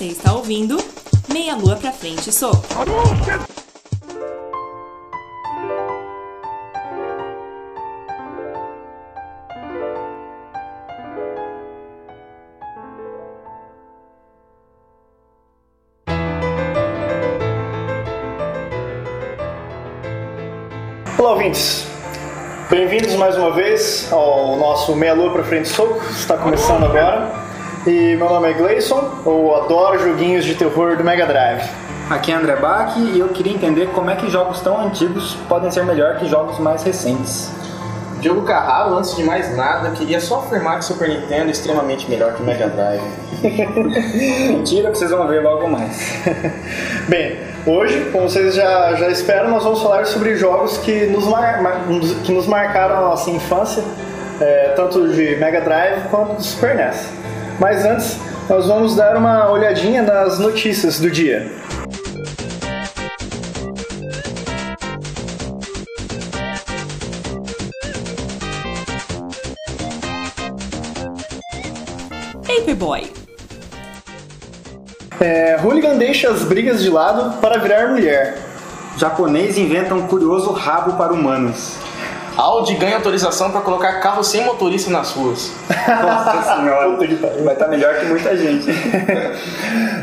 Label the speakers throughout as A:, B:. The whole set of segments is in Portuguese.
A: Você está ouvindo Meia Lua pra Frente Soco.
B: Olá, ouvintes. Bem-vindos mais uma vez ao nosso Meia Lua pra Frente Soco. Está começando agora. E meu nome é Gleison, eu adoro joguinhos de terror do Mega Drive.
C: Aqui é André Bach e eu queria entender como é que jogos tão antigos podem ser melhor que jogos mais recentes.
D: Diogo Carraro, antes de mais nada, queria só afirmar que Super Nintendo é extremamente melhor que o Mega Drive.
C: Mentira que vocês vão ver logo mais.
B: Bem, hoje, como vocês já, já esperam, nós vamos falar sobre jogos que nos, mar- mar- que nos marcaram a nossa infância, é, tanto de Mega Drive quanto do Super NES. Mas antes, nós vamos dar uma olhadinha nas notícias do dia.
A: Paperboy.
B: É, Hooligan deixa as brigas de lado para virar mulher.
C: Japonês inventa um curioso rabo para humanos.
D: Audi ganha autorização para colocar carro sem motorista nas ruas.
C: Nossa senhora, vai estar melhor que muita gente.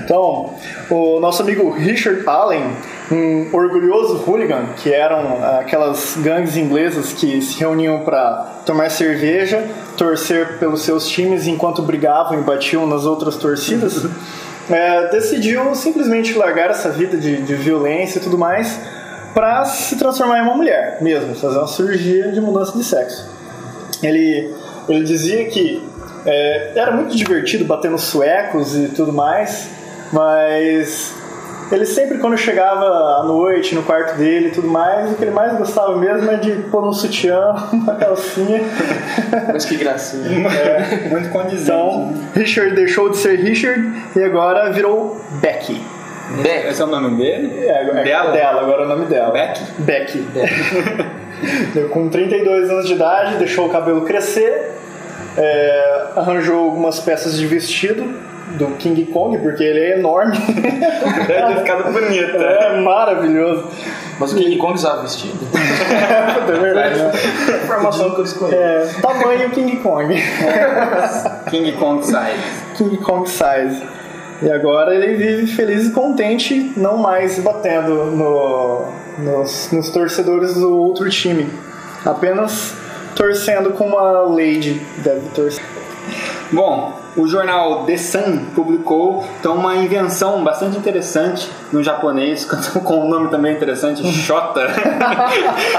B: Então, o nosso amigo Richard Allen, um orgulhoso hooligan, que eram aquelas gangues inglesas que se reuniam para tomar cerveja, torcer pelos seus times enquanto brigavam e batiam nas outras torcidas, é, decidiu simplesmente largar essa vida de, de violência e tudo mais para se transformar em uma mulher mesmo, fazer uma cirurgia de mudança de sexo. Ele, ele dizia que é, era muito divertido bater nos suecos e tudo mais, mas ele sempre quando chegava à noite no quarto dele e tudo mais, o que ele mais gostava mesmo é de pôr um sutiã, uma calcinha.
D: Mas que gracinha.
B: É.
C: Muito condizente.
B: Então, Richard deixou de ser Richard e agora virou Becky.
D: Beck.
C: Esse é o nome dele?
B: É, agora-
C: Dela?
B: dela, agora é o nome dela.
C: Beck?
B: Becky. Deu Com 32 anos de idade, deixou o cabelo crescer, é, arranjou algumas peças de vestido do King Kong, porque ele é enorme.
C: Deve ter ficado bonito.
B: é maravilhoso.
D: Mas o King Kong usava vestido?
B: É verdade. né?
D: Informação que eu escolhi.
B: É, tamanho King Kong.
C: King Kong Size.
B: King Kong size. E agora ele vive feliz e contente, não mais batendo no- nos, nos torcedores do outro time. Apenas torcendo como a Lady deve torcer.
C: Bom, o jornal The Sun publicou então uma invenção bastante interessante no japonês, com um nome também interessante, Shota.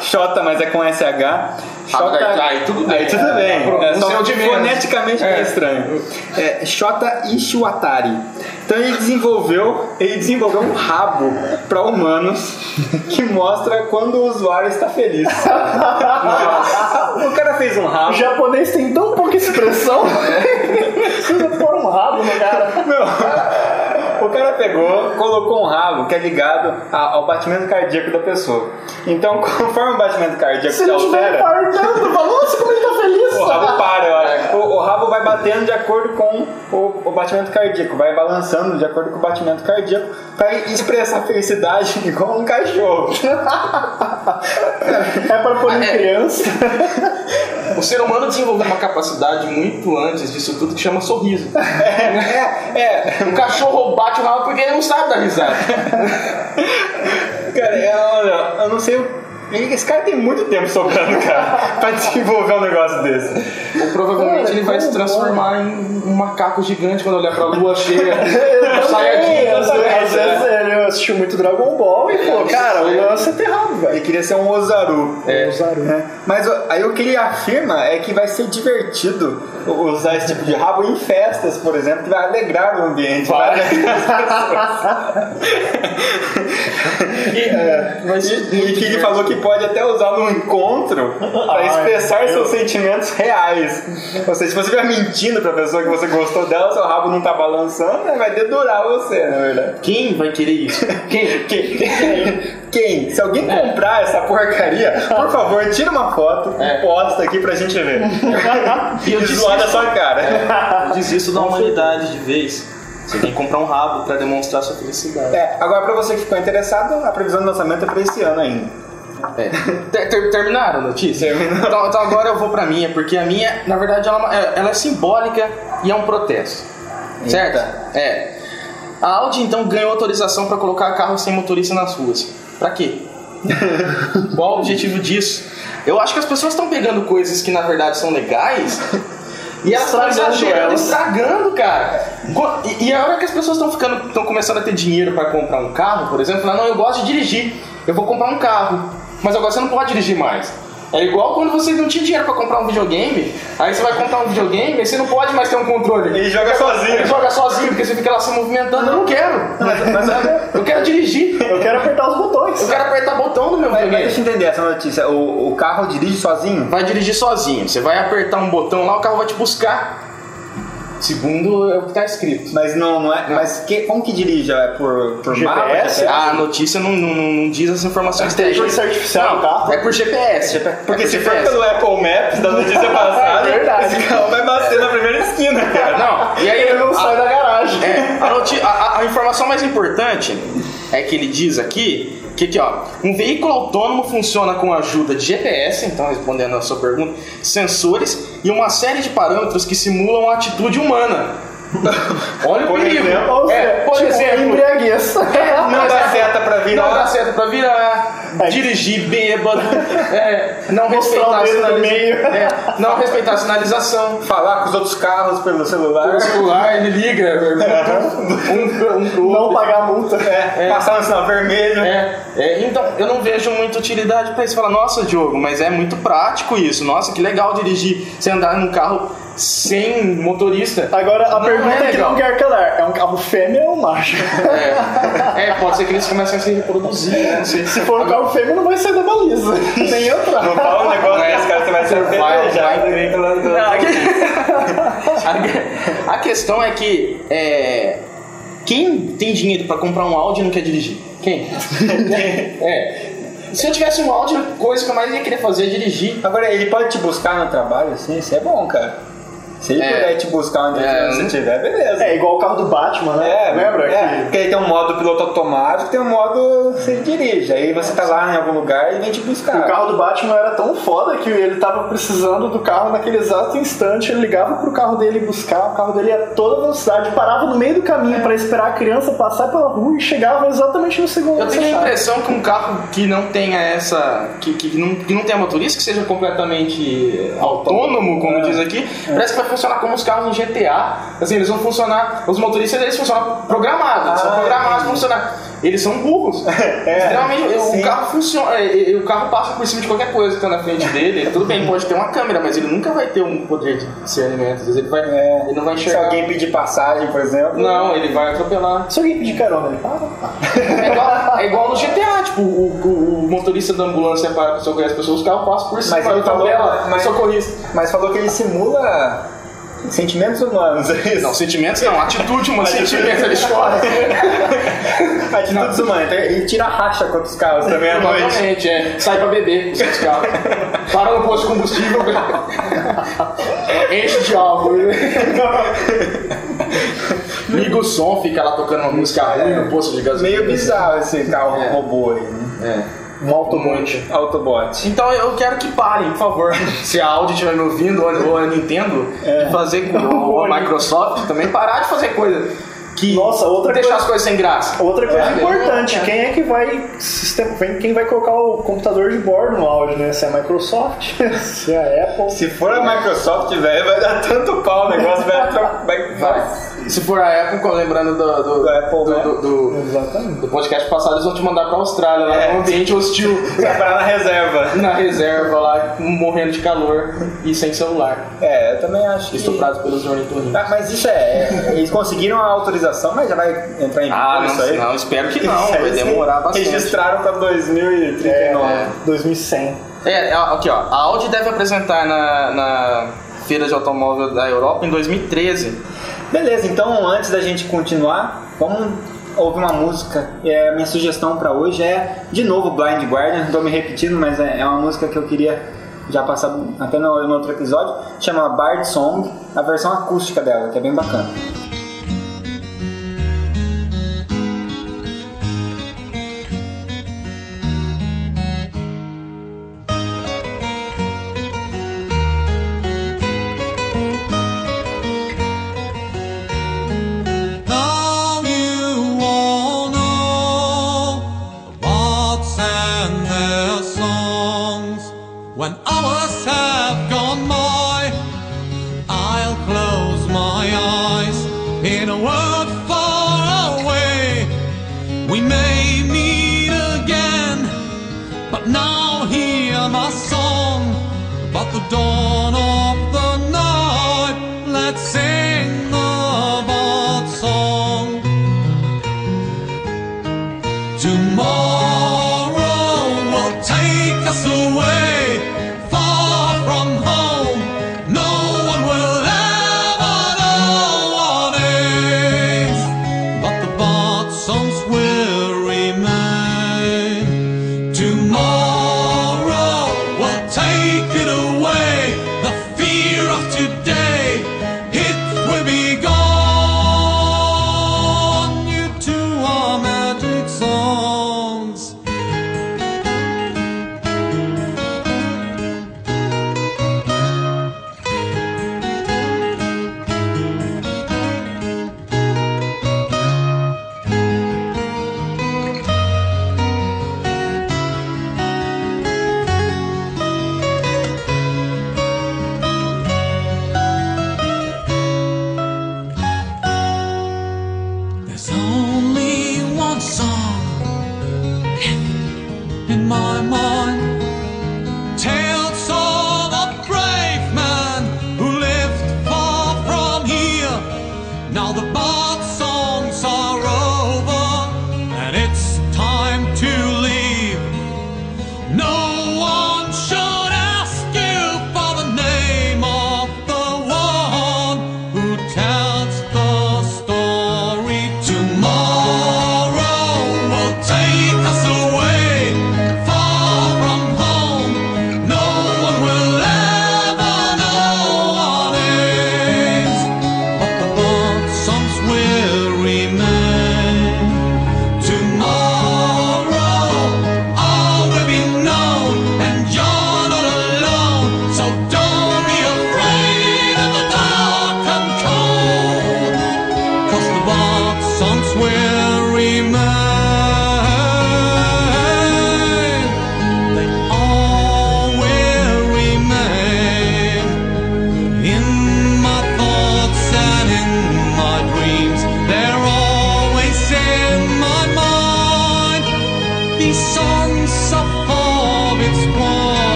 C: Shota, mas é com SH. Shota,
D: Ah, aí tudo bem.
C: Aí tudo bem.
D: É,
C: É, só
D: é o menos.
C: foneticamente
D: É.
C: é estranho. É Shota Ishiwatari. Então ele desenvolveu, ele desenvolveu um rabo para humanos que mostra quando o usuário está feliz. o cara fez um
B: O
C: rabo.
B: japonês tem tão pouca expressão. Precisa pôr um rabo no cara.
C: O cara pegou, colocou um rabo que é ligado a- ao batimento cardíaco da pessoa. Então, conforme o batimento cardíaco
B: Se
C: altera,
B: fartando, fala, nossa, como ele tá feliz.
C: O rabo para, eu acho. O, o rabo vai batendo de acordo com o, o batimento cardíaco, vai balançando de acordo com o batimento cardíaco para expressar felicidade igual um cachorro.
B: É pra pôr em
D: é.
B: criança.
D: O ser humano desenvolveu uma capacidade muito antes disso tudo que chama sorriso.
C: É, é.
D: O cachorro bate o rabo porque ele não sabe dar risada.
C: Cara, eu, eu não sei. Esse cara tem muito tempo sobrando, cara, pra desenvolver um negócio desse.
D: Ou provavelmente
B: Cara,
D: ele vai se transformar em um macaco gigante quando olhar pra lua cheia.
B: Eu
D: Saiyajin,
B: também,
D: às
B: eu
D: é.
B: assistiu muito Dragon Ball e falou, cara, o lance é ter rabo,
C: Ele
B: velho.
C: queria ser um Ozaru.
D: É.
B: Ozaru.
C: né? Mas aí o que ele afirma é que vai ser divertido usar esse tipo de rabo em festas, por exemplo, que vai alegrar o ambiente.
D: Vai.
C: alegrar as pessoas. e, é, mas, e que ele falou que pode até usar num encontro para expressar seus sentimentos reais. Ou seja, se você estiver mentindo pra pessoa que você gostou dela, seu rabo não tá balançando, né, vai dedurar você, na verdade.
D: Quem vai querer isso? Quem?
C: Quem? Quem? Se alguém comprar essa porcaria, por favor, tira uma foto
D: É.
C: e posta aqui pra gente ver.
D: E eu
C: zoar da sua cara.
D: Eu desisto da humanidade de vez. Você tem que comprar um rabo pra demonstrar sua felicidade.
C: É, agora pra você que ficou interessado, a previsão de lançamento é pra esse ano ainda.
D: É. Ter- ter- terminaram a notícia?
C: Terminou.
D: Então, então agora eu vou pra minha, porque a minha, na verdade, ela, é- ela é simbólica e é um protesto. Certo? É. A Audi então ganhou autorização pra colocar carros sem motorista nas ruas. Pra quê? Qual o objetivo disso? Eu acho que as pessoas estão pegando coisas que na verdade são legais e elas estão
B: Estragando
D: exagerando, estragando, cara. E, e a hora que as pessoas estão ficando, estão começando a ter dinheiro pra comprar um carro, por exemplo, não, eu gosto de dirigir, eu vou comprar um carro, mas agora você não pode dirigir mais. É igual quando você não tinha dinheiro pra comprar um videogame, aí você vai comprar um videogame e você não pode mais ter um controle.
C: Ele joga sozinho.
D: Ele joga sozinho, porque você fica lá se movimentando. Eu não quero.
C: Mas, mas,
D: Eu quero dirigir.
B: Eu quero apertar os botões.
D: Eu quero apertar botão no meu
C: mas
D: videogame.
C: deixa eu entender essa notícia. O, o carro dirige sozinho?
D: vai dirigir sozinho. Você vai apertar um botão lá, o carro vai te buscar. Segundo é o que tá escrito.
C: Mas não, não é. Mas que, como que dirige? É por, por
B: GPS?
C: mapa?
D: A notícia não, não, não, não diz as informações
B: Inteligência artificial carro?
D: É por GPS.
C: Porque
D: é por
C: se for
D: GPS.
C: pelo Apple Maps da notícia passada,
B: É verdade.
C: esse carro vai bater na primeira esquina, cara.
D: Não, e aí
B: Ele não
D: a-
B: sai da garagem.
D: É, a- a- a informação mais importante é que ele diz aqui que aqui, ó, um veículo autônomo funciona com a ajuda de GPS, então respondendo a sua pergunta, sensores e uma série de parâmetros que simulam a atitude humana. Olha o
C: Por
D: perigo.
C: exemplo,
D: é,
B: seja,
D: por
B: tipo,
D: exemplo,
B: embriaguez.
C: Não dá seta pra virar.
D: não dá certo pra virar,
B: É.
D: dirigir bêbado, é, não respeitar a
B: dedo no
D: sinaliza-
B: meio.
D: é, não respeitar a sinalização.
C: Falar com os outros carros pelo celular.
D: O celular ele liga, um, um pro
B: Não pagar multa.
C: É, passar no sinal vermelho.
D: É, é, então eu não vejo muita utilidade pra isso. Fala, nossa, Diogo, mas é muito prático isso. Nossa, que legal dirigir, você andar num carro sem motorista.
B: Agora, a
D: Não
B: pergunta
D: é
B: que
D: legal.
B: não quer calar: é um carro fêmea ou macho?
D: É, é, pode ser que eles comecem a se reproduzir, né? Sei.
B: Se for um carro fêmea, não vai sair da baliza. Nem entrar.
C: Não fala um negócio
D: É.
C: desse, cara, você vai ser
D: Vai. Não, a, que- a questão é que é, quem tem dinheiro pra comprar um Audi não quer dirigir? Quem? é. Se eu tivesse um Audi, a coisa que eu mais ia querer fazer é dirigir.
C: Agora, ele pode te buscar no trabalho, assim, isso é bom, cara. Se ele
D: É.
C: puder te buscar onde
D: É.
C: você estiver, beleza.
B: É igual o carro do Batman, né?
C: É,
B: Lembra?
C: É,
B: que-
C: porque aí tem um modo piloto automático, tem um modo você dirige. Aí você tá lá em algum lugar e vem te buscar.
B: O carro do Batman era tão foda que ele tava precisando do carro naquele exato instante. Ele ligava pro carro dele buscar, o carro dele ia a toda velocidade, parava no meio do caminho pra esperar a criança passar pela rua e chegava exatamente no segundo
D: Eu tenho a impressão que um carro que não tenha essa. que, que, não, que não tenha motorista, que seja completamente autônomo, como diz aqui, parece que vai funcionar como os carros no GTA. Assim, eles vão funcionar. Os motoristas eles funcionam programados, eles são
C: Ah,
D: programados para funcionar. Eles são burros. Extremamente.
C: sim.
D: O carro funciona. é, é, O carro passa por cima de qualquer coisa que tá na frente dele. Tudo bem, pode ter uma câmera, mas ele nunca vai ter um poder de discernimento. Às vezes ele vai.
C: É.
D: Ele não vai
C: Se
D: enxergar.
C: alguém pedir passagem, por exemplo.
D: Não, ele vai atropelar.
B: Se alguém pedir carona, ele para.
D: É igual, é igual no GTA, tipo, o, o- o motorista da ambulância para socorrer as pessoas, os carros passam por cima,
C: Mas ele falou- mas-
D: socorrista.
C: Mas falou que ele simula sentimentos humanos, é isso?
D: Não, sentimentos não, atitude, mano, sentimentos ele chora.
C: Atitudes humanas. Ele tira a racha contra os carros também à noite.
D: Provavelmente, é. Sai pra beber com os carros. Para no posto de combustível. Enche de álcool. Liga o som, fica lá tocando uma música ruim no posto de gasolina.
C: Meio bizarro esse carro
D: É.
C: robô aí, né?
D: É.
B: Um automonte.
C: Autobot.
D: Então eu quero que parem, por favor. Se a Audi estiver me ouvindo, ou a Nintendo,
C: É.
D: de fazer, ou a Microsoft também, parar de fazer coisa que
B: Nossa, outra
D: deixar
B: coisa-
D: as coisas sem graça.
B: Outra coisa
D: É.
B: importante,
D: É.
B: quem é que vai sistema- quem vai colocar o computador de bordo no áudio, né? Se é a Microsoft, se é a Apple.
C: Se for a Microsoft, velho, vai dar tanto pau, o negócio vai... vai,
D: Vai. Se for a Apple, lembrando do, do,
C: Do Apple,
D: do,
C: né?
D: do- do- podcast passado, eles vão te mandar pra Austrália, lá
C: É.
D: num ambiente hostil,
C: Vai parar na reserva.
D: na reserva lá, morrendo de calor e sem celular,
C: É, eu também acho que...
D: estuprados pelos ornitorrincos.
C: Ah, mas isso é, é, Eles conseguiram a autorização, mas já vai entrar em
D: Ah,
C: vigor
D: não,
C: isso aí?
D: não, espero que não,
C: Isso
D: vai demorar bastante.
C: Registraram pra 2039.
D: É.
B: 2100.
D: É, aqui ó, a Audi deve apresentar na, na feira de automóvel da Europa em 2013.
C: Beleza, então antes da gente continuar, vamos ouvir uma música. É, minha sugestão pra hoje é, de novo, Blind Guardian. Tô me repetindo, mas é, é uma música que eu queria já passar até no, no outro episódio. Chama Bard Song, a versão acústica dela, que é bem bacana.
E: When hours have gone by, I'll close my eyes in a world far away. We may meet again, but now hear my song about the dawn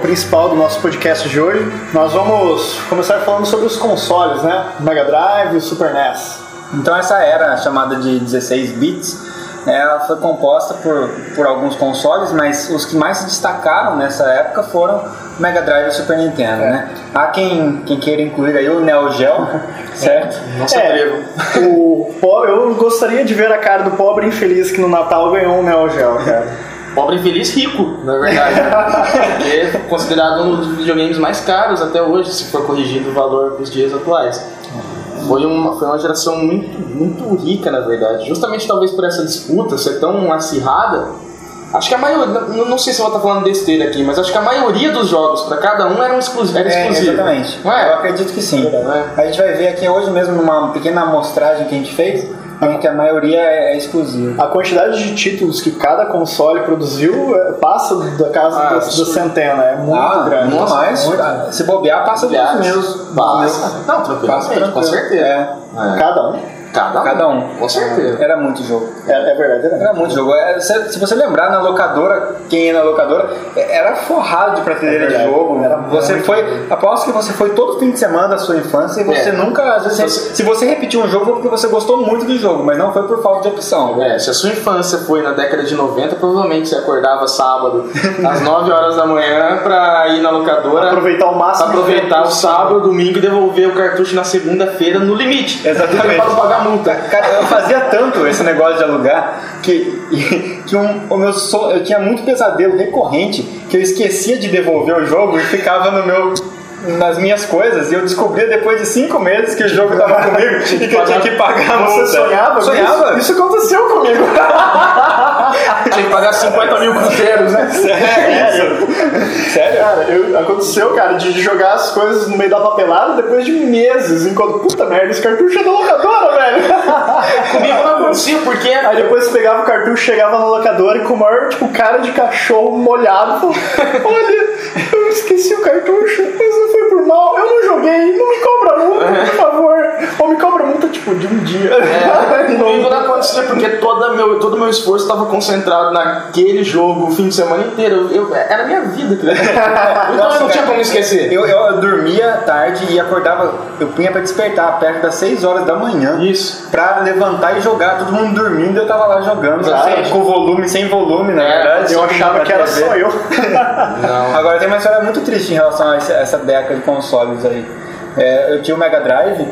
B: principal do nosso podcast de hoje, nós vamos começar falando sobre os consoles, né? Mega Drive e Super NES.
C: Então essa era chamada de 16 bits, ela foi composta por, por alguns consoles, mas os que mais se destacaram nessa época foram Mega Drive e Super Nintendo, né? Há quem, quem queira incluir aí o Neo Geo, certo?
D: Nossa,
B: É, o eu gostaria de ver a cara do pobre infeliz que no Natal ganhou um Neo Geo, cara.
D: Pobre infeliz rico, na verdade. é considerado um dos videogames mais caros até hoje, se for corrigido o valor dos dias atuais. Foi uma, foi uma geração muito, muito rica, na verdade. Justamente talvez por essa disputa ser tão acirrada. Acho que a maioria, não, não sei se eu vou estar falando besteira aqui, mas acho que a maioria dos jogos para cada um eram exclusi era
C: É,
D: exclusivo.
C: exatamente.
D: É?
C: Eu acredito que sim.
D: É.
C: A gente vai ver aqui hoje mesmo numa pequena amostragem que a gente fez, em que a maioria é, é exclusiva.
B: A quantidade de títulos que cada console produziu é, passa da casa
D: Ah,
B: da, centena, é muito
C: ah,
B: grande.
C: muito mais.
B: Muito.
C: Se bobear, passa dos meus.
D: passa. Não,
C: Passa tranquilo.
D: com certeza.
C: É,
D: É.
B: Cada um.
D: Cada um.
C: cada um.
D: Com certeza.
C: Era muito jogo.
B: É, é verdade, é
C: Era
B: verdade.
C: muito jogo. É, se, se você lembrar na locadora, quem ia na locadora, é- era forrado de prateleira
B: É
C: de jogo.
B: Era
C: Você
B: muito
C: foi. Aposto que você foi todo fim de semana da sua infância e você nunca. Às vezes,
D: Você-
C: se você repetiu um jogo foi porque você gostou muito do jogo, mas não foi por falta de opção.
D: É, se a sua infância foi na década de 90, provavelmente você acordava sábado às 9 horas da manhã pra ir na locadora,
B: Aproveitar o máximo.
D: aproveitar o sábado, domingo e devolver o cartucho na segunda-feira no limite.
C: Exatamente.
D: Para multa.
C: Cara, eu fazia tanto esse negócio de alugar que, que um- o meu eu tinha muito pesadelo recorrente que eu esquecia de devolver o jogo e ficava no meu nas minhas coisas e eu descobria depois de cinco meses que o jogo tava comigo e que eu tinha que pagar a multa.
B: Você sonhava?
C: Sonhava?
B: Isso, isso aconteceu comigo.
D: Tinha que pagar 50 mil cruzeiros, né?
C: Sério? Sério?
B: Cara, eu- aconteceu, cara, de de jogar as coisas no meio da papelada depois de meses, enquanto, puta merda, esse cartucho é da locadora, velho.
D: Comigo não acontecia, porque
B: Aí depois você pegava o cartucho, chegava na locadora e com o maior, tipo, cara de cachorro molhado, olha, eu esqueci o cartucho, mas não foi por mal, eu não joguei, não me cobra multa, por favor. Ou me cobra multa, tipo, de um dia. E não-
D: comigo não acontecia, porque toda meu, todo o meu esforço estava concentrado naquele jogo o fim de semana inteiro. Eu, eu- era a minha vida, cara. Então eu não tinha como esquecer.
C: Eu, eu dormia tarde e acordava, eu punha pra despertar perto das 6 horas da manhã.
D: Isso.
C: Pra levantar e jogar, todo mundo dormindo eu tava lá jogando. Sem- com volume, sem volume, na
D: É,
C: verdade.
B: Eu achava que era
C: TV.
B: só eu.
D: Não.
C: Agora tem uma história muito triste em relação a essa, essa década de consoles aí. É, eu tinha o Mega Drive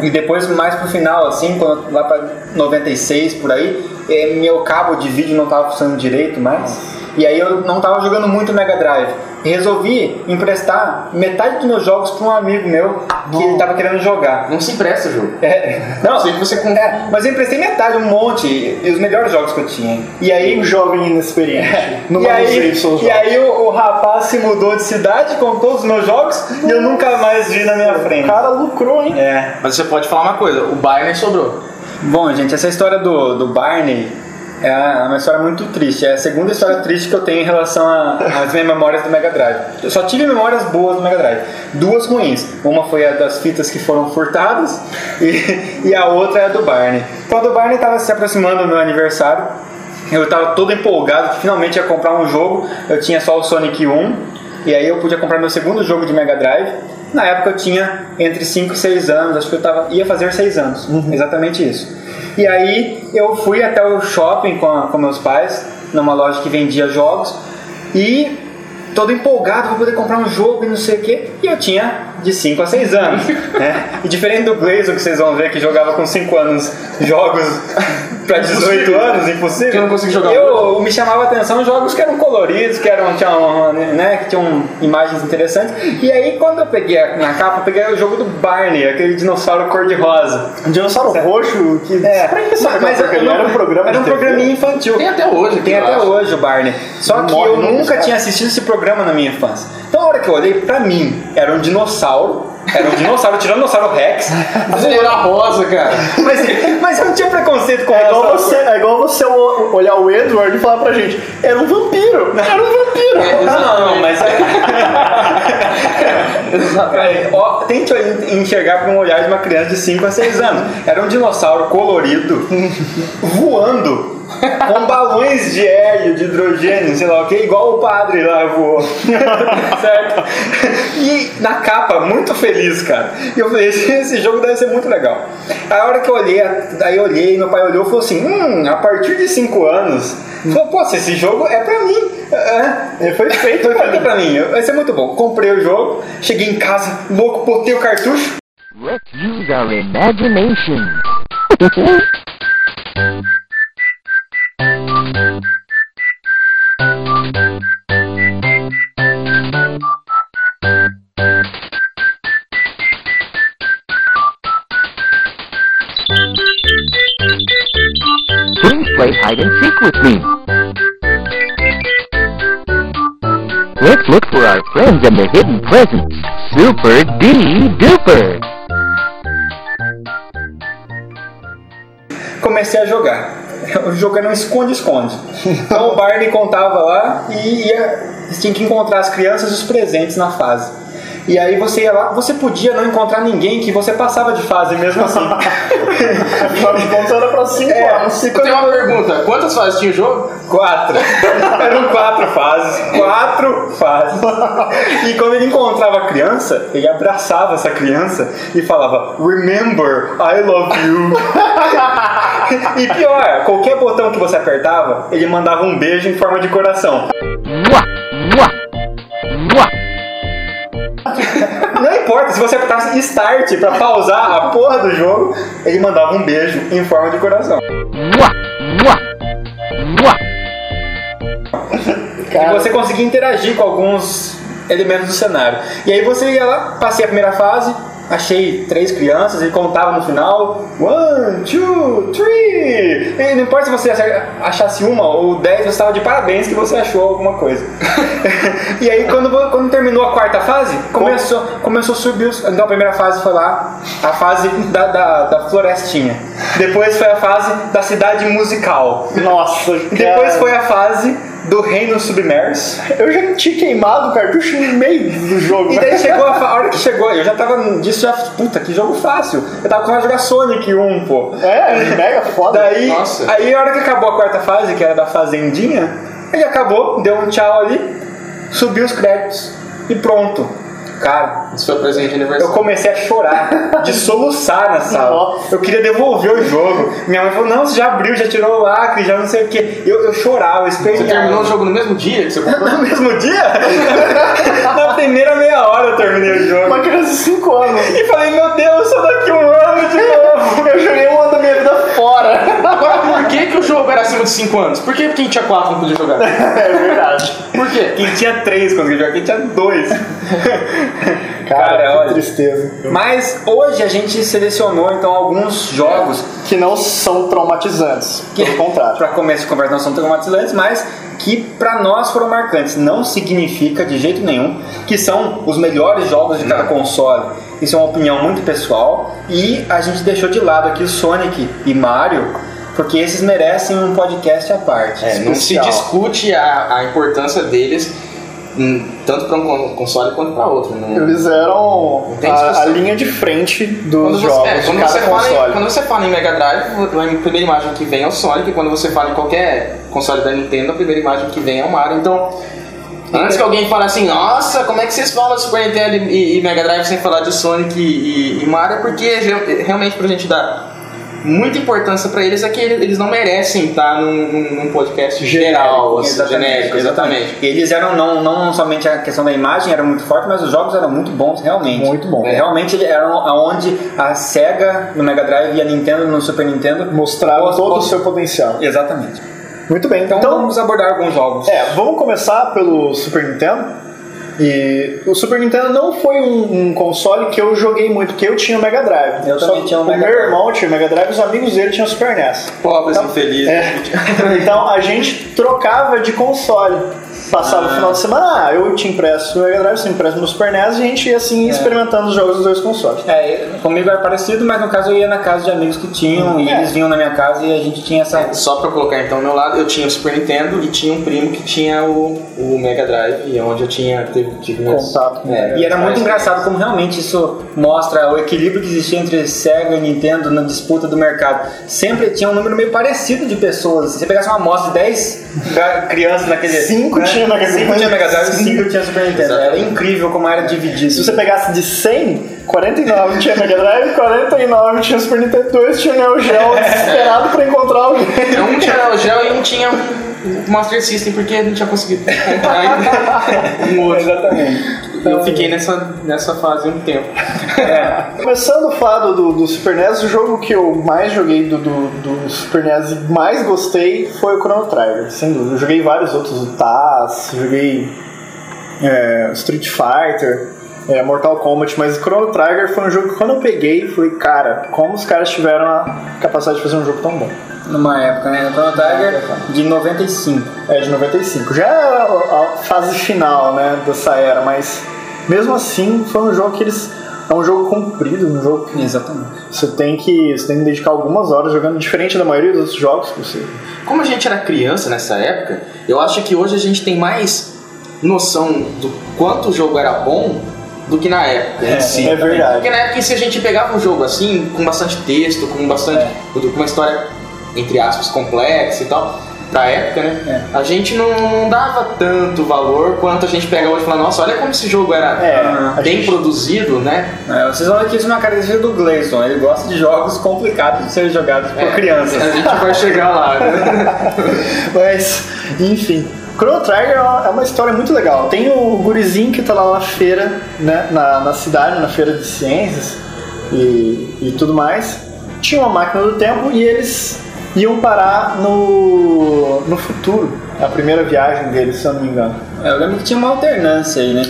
C: e depois mais pro final, assim, quando, lá pra 96 por aí, é, meu cabo de vídeo não tava funcionando direito mais. E aí eu não tava jogando muito Mega Drive. E resolvi emprestar metade dos meus jogos pra um amigo meu que ele tava querendo jogar.
D: Não se empresta o jogo.
C: É, não,
D: sei que você com-
C: é, mas eu emprestei metade, um monte, e os melhores jogos que eu tinha. E aí
B: Um jovem inexperiente. Não
C: e
B: manusei
C: aí, e aí o, o rapaz se mudou de cidade com todos os meus jogos e eu nunca mais vi na minha
B: O
C: frente.
B: cara lucrou, hein?
C: É.
D: Mas você pode falar uma coisa, o Bayern sobrou.
C: Bom, gente, essa história do, do Barney é uma história muito triste. É a segunda história triste que eu tenho em relação às minhas memórias do Mega Drive. Eu só tive memórias boas do Mega Drive. Duas ruins. Uma foi a das fitas que foram furtadas e, e a outra é a do Barney. Então a do Barney estava se aproximando do meu aniversário. Eu estava todo empolgado que finalmente ia comprar um jogo. Eu tinha só o Sonic 1. E aí eu podia comprar meu segundo jogo de Mega Drive. Na época eu tinha entre 5 e 6 anos, acho que eu tava, ia fazer 6 anos. Exatamente isso. E aí eu fui até o shopping com, a- com meus pais, numa loja que vendia jogos, e todo empolgado para poder comprar um jogo e não sei o que. E eu tinha de 5 a 6 anos. né? E diferente do Blazer, que vocês vão ver que jogava com 5 anos jogos para 18 anos, impossível.
D: Que eu não consigo jogar
C: Eu me chamava a atenção jogos que eram coloridos, que eram tinham, né, que tinham imagens interessantes. E aí quando eu peguei a- na capa, eu peguei o jogo do Barney, aquele dinossauro cor-de-rosa.
B: Um dinossauro roxo que.
C: É,
B: que
C: mas eu não-
B: era um programa
C: era um programinha infantil.
D: Tem até hoje.
C: Tem até
D: acho.
C: hoje o Barney. Só que
B: Morre
C: eu
B: nunca,
C: tinha assistido esse programa na minha infância. Hora que eu olhei, pra mim, era um dinossauro. Era um dinossauro, tiranossauro Rex.
D: Era rosa, cara.
C: Mas, mas eu não tinha preconceito com
B: É igual, você, é igual você olhar o Edward e falar pra gente, era um vampiro, era um vampiro.
C: Não, mas. É, ó, tente enxergar com o olhar de uma criança de 5 a 6 anos. Era um dinossauro colorido, voando, com balões de hélio, de hidrogênio, sei lá o que, igual o padre lá voou. certo? E na capa, muito feliz, cara. E eu falei, esse, jogo deve ser muito legal. A hora que eu olhei, aí eu olhei, meu pai olhou e falou assim: hum, a partir de 5 anos. Falou, se esse jogo é pra mim. É, foi feito, foi feito pra mim. Vai ser muito bom. Comprei o jogo, cheguei em casa, louco, botei o cartucho.
F: Let's use our imagination. Please play hide and seek with me. Let's look for our friends and their hidden presents. Super D Duper.
C: Comecei a jogar. O jogo era um esconde-esconde. Então o Barney contava lá e ia, tinha que encontrar as crianças e os presentes na fase. E aí você ia lá, você podia não encontrar ninguém que você passava de fase mesmo assim.
B: Afinal de contas era pra 5
C: É,
B: anos.
D: Eu tenho uma pergunta. Quantas fases tinha o jogo?
C: Quatro. Eram quatro fases. Quatro fases. E quando ele encontrava a criança, ele abraçava essa criança e falava Remember, I love you. E pior, qualquer botão que você apertava, ele mandava um beijo em forma de coração.
F: Mwah, mwah, mwah.
C: Não importa, se você apertasse Start pra pausar a porra do jogo, ele mandava um beijo em forma de coração.
F: Mwah, mwah, mwah.
C: E você conseguia interagir com alguns elementos do cenário. E aí você ia lá, passei a primeira fase, achei três crianças e contava no final: one, two, three. E não importa se você acha- achasse uma ou dez, você estava de parabéns que você achou alguma coisa. e aí quando, quando terminou a quarta fase, começou, começou a subir os. Então a primeira fase foi lá, a fase da, da, da florestinha. Depois foi a fase da cidade musical.
B: Nossa,
C: Depois
B: cara.
C: foi a fase do reino submerso.
B: Eu já tinha queimado o cartucho no meio do jogo.
C: E
B: né?
C: daí chegou a, a hora que chegou, eu já tava disso já, puta, que jogo fácil. Eu tava acostumado a jogar Sonic 1, pô.
B: É, mega foda.
C: Daí,
D: Nossa.
C: aí a hora que acabou a quarta fase, que era da fazendinha, aí acabou, deu um tchau ali, subiu os créditos e pronto. Cara,
D: Isso foi presente de
C: eu
D: aniversário.
C: comecei a chorar, de soluçar na sala. Eu queria devolver o jogo. Minha mãe falou, não, você já abriu, já tirou o lacre, já não sei o que. Eu, eu chorava, eu esperei.
D: Você terminou o jogo no mesmo dia que você comprou?
C: No mesmo dia? Na primeira meia hora eu terminei o jogo.
B: Uma criança de 5 anos.
C: E falei, meu Deus, só daqui um ano de novo.
B: Eu joguei um ano da minha vida fora.
D: Por que, que o jogo era acima de 5 anos? Por que quem tinha 4 não podia jogar?
B: É verdade.
D: Por quê?
C: Quem tinha três quando eu joguei, quem tinha dois.
B: Cara,
C: Cara,
B: que
C: olha.
B: tristeza.
C: Mas hoje a gente selecionou então alguns jogos
B: Que não são traumatizantes. Pelo contrário.
C: para começo de conversa não são traumatizantes, mas que para nós foram marcantes. Não significa de jeito nenhum que são os melhores jogos de cada console. Isso é uma opinião muito pessoal e a gente deixou de lado aqui o Sonic e Mario porque esses merecem um podcast à parte.
D: É, não se discute a, a importância deles, hum, tanto para um con- console quanto para outro. Não,
B: Eles eram a, a linha de frente dos
D: Quando você,
B: jogos
D: é, quando,
B: cada
D: você fala em,
B: console.
D: quando você fala em Mega Drive, a primeira imagem que vem é o Sonic. Quando você fala em qualquer console da Nintendo, a primeira imagem que vem é o Mario. Então, antes que alguém fale assim, nossa, como é que vocês falam Super Nintendo e, e Mega Drive sem falar de Sonic e, e- e Mario? É Porque re- realmente pra gente dar muita importância pra eles é que eles não merecem estar num, num- podcast geral, assim, genérico, exatamente.
C: E eles eram não, não somente a questão da imagem era muito forte, mas os jogos eram muito bons, realmente.
B: Muito bom.
C: É, Realmente eram aonde a Sega no Mega Drive e a Nintendo no Super Nintendo
B: Mostraram
C: Mos-
B: todo o seu potencial.
C: Exatamente.
B: Muito bem.
C: Então,
B: Então,
C: vamos abordar alguns jogos.
B: é, vamos começar pelo Super Nintendo. E o Super Nintendo não foi um, um console que eu joguei muito, porque eu tinha o Mega Drive.
C: Eu
B: Só
C: também tinha o
B: o
C: Mega
B: meu
C: Drive.
B: irmão tinha o Mega Drive e os amigos dele tinham o Super NES.
D: Pobres infelizes.
B: É. Então a gente trocava de console. Passava o final de semana, ah, eu te empresto o Mega Drive, você me empresta no Super NES e a gente ia assim experimentando os jogos dos dois consoles.
C: É, comigo era parecido, mas no caso eu ia na casa de amigos que tinham e
B: É.
C: eles vinham na minha casa e a gente tinha essa.
D: Só pra colocar então ao meu lado, eu tinha o Super Nintendo e tinha um primo que tinha o, o Mega Drive, e onde eu tinha tive, tive meus-
B: Contato com
D: É,
C: E era muito engraçado como realmente isso mostra o equilíbrio que existia entre Sega e Nintendo na disputa do mercado. Sempre tinha um número meio parecido de pessoas. Se você pegasse uma amostra de 10 ga- crianças naquele.
B: Cinco tinha Mega Drive.
C: Cinco tinha Mega Drive e
B: Sim.
C: 5 tinha Super Nintendo. Era incrível como era dividido.
B: Se você pegasse de 100, 49 tinha Mega Drive, 49 tinha Super Nintendo 2, tinha Neo Geo desesperado pra encontrar alguém.
D: Um tinha Neo Geo e um tinha um Master System, porque não tinha conseguido comprar ainda um outro.
C: Exatamente.
D: E eu fiquei nessa, nessa fase um tempo.
B: Começando a falar do, do Super NES, o jogo que eu mais joguei do, do, do Super NES e mais gostei foi o Chrono Trigger, sem dúvida. Eu joguei vários outros, o Taz, joguei é, Street Fighter, é, Mortal Kombat, mas o Chrono Trigger foi um jogo que quando eu peguei, falei, cara, como os caras tiveram a capacidade de fazer um jogo tão bom.
C: Numa época, né? Chrono Trigger de 95.
B: É, de 95. Já era a a fase final, né, dessa era, mas mesmo assim foi um jogo que eles... É um jogo comprido, um jogo que
C: Exatamente.
B: Você tem que, você tem que dedicar algumas horas jogando, diferente da maioria dos outros jogos que você.
D: Como a gente era criança nessa época, eu acho que hoje a gente tem mais noção do quanto o jogo era bom do que na época em si.
B: é verdade.
D: Porque na época, se a gente pegava um jogo assim, com bastante texto, com bastante.
B: É.
D: com uma história, entre aspas, complexa e tal, pra época, né? A gente não, não dava tanto valor quanto a gente pega hoje e fala, nossa, olha como esse jogo era
B: É,
D: bem
B: gente-
D: produzido, né?
C: É, vocês ver que isso é uma característica do Gleison. Ele gosta de jogos complicados de serem jogados por
D: É,
C: crianças.
D: A gente vai chegar lá, né?
B: Mas, enfim. Chrono Trigger é uma- é uma história muito legal. Tem o gurizinho que tá lá na feira, né, na, na cidade, na feira de ciências e, e tudo mais. Tinha uma máquina do tempo e eles iam parar no, no futuro. A primeira viagem deles, se eu não me engano.
C: É, Eu lembro que tinha uma alternância aí, né?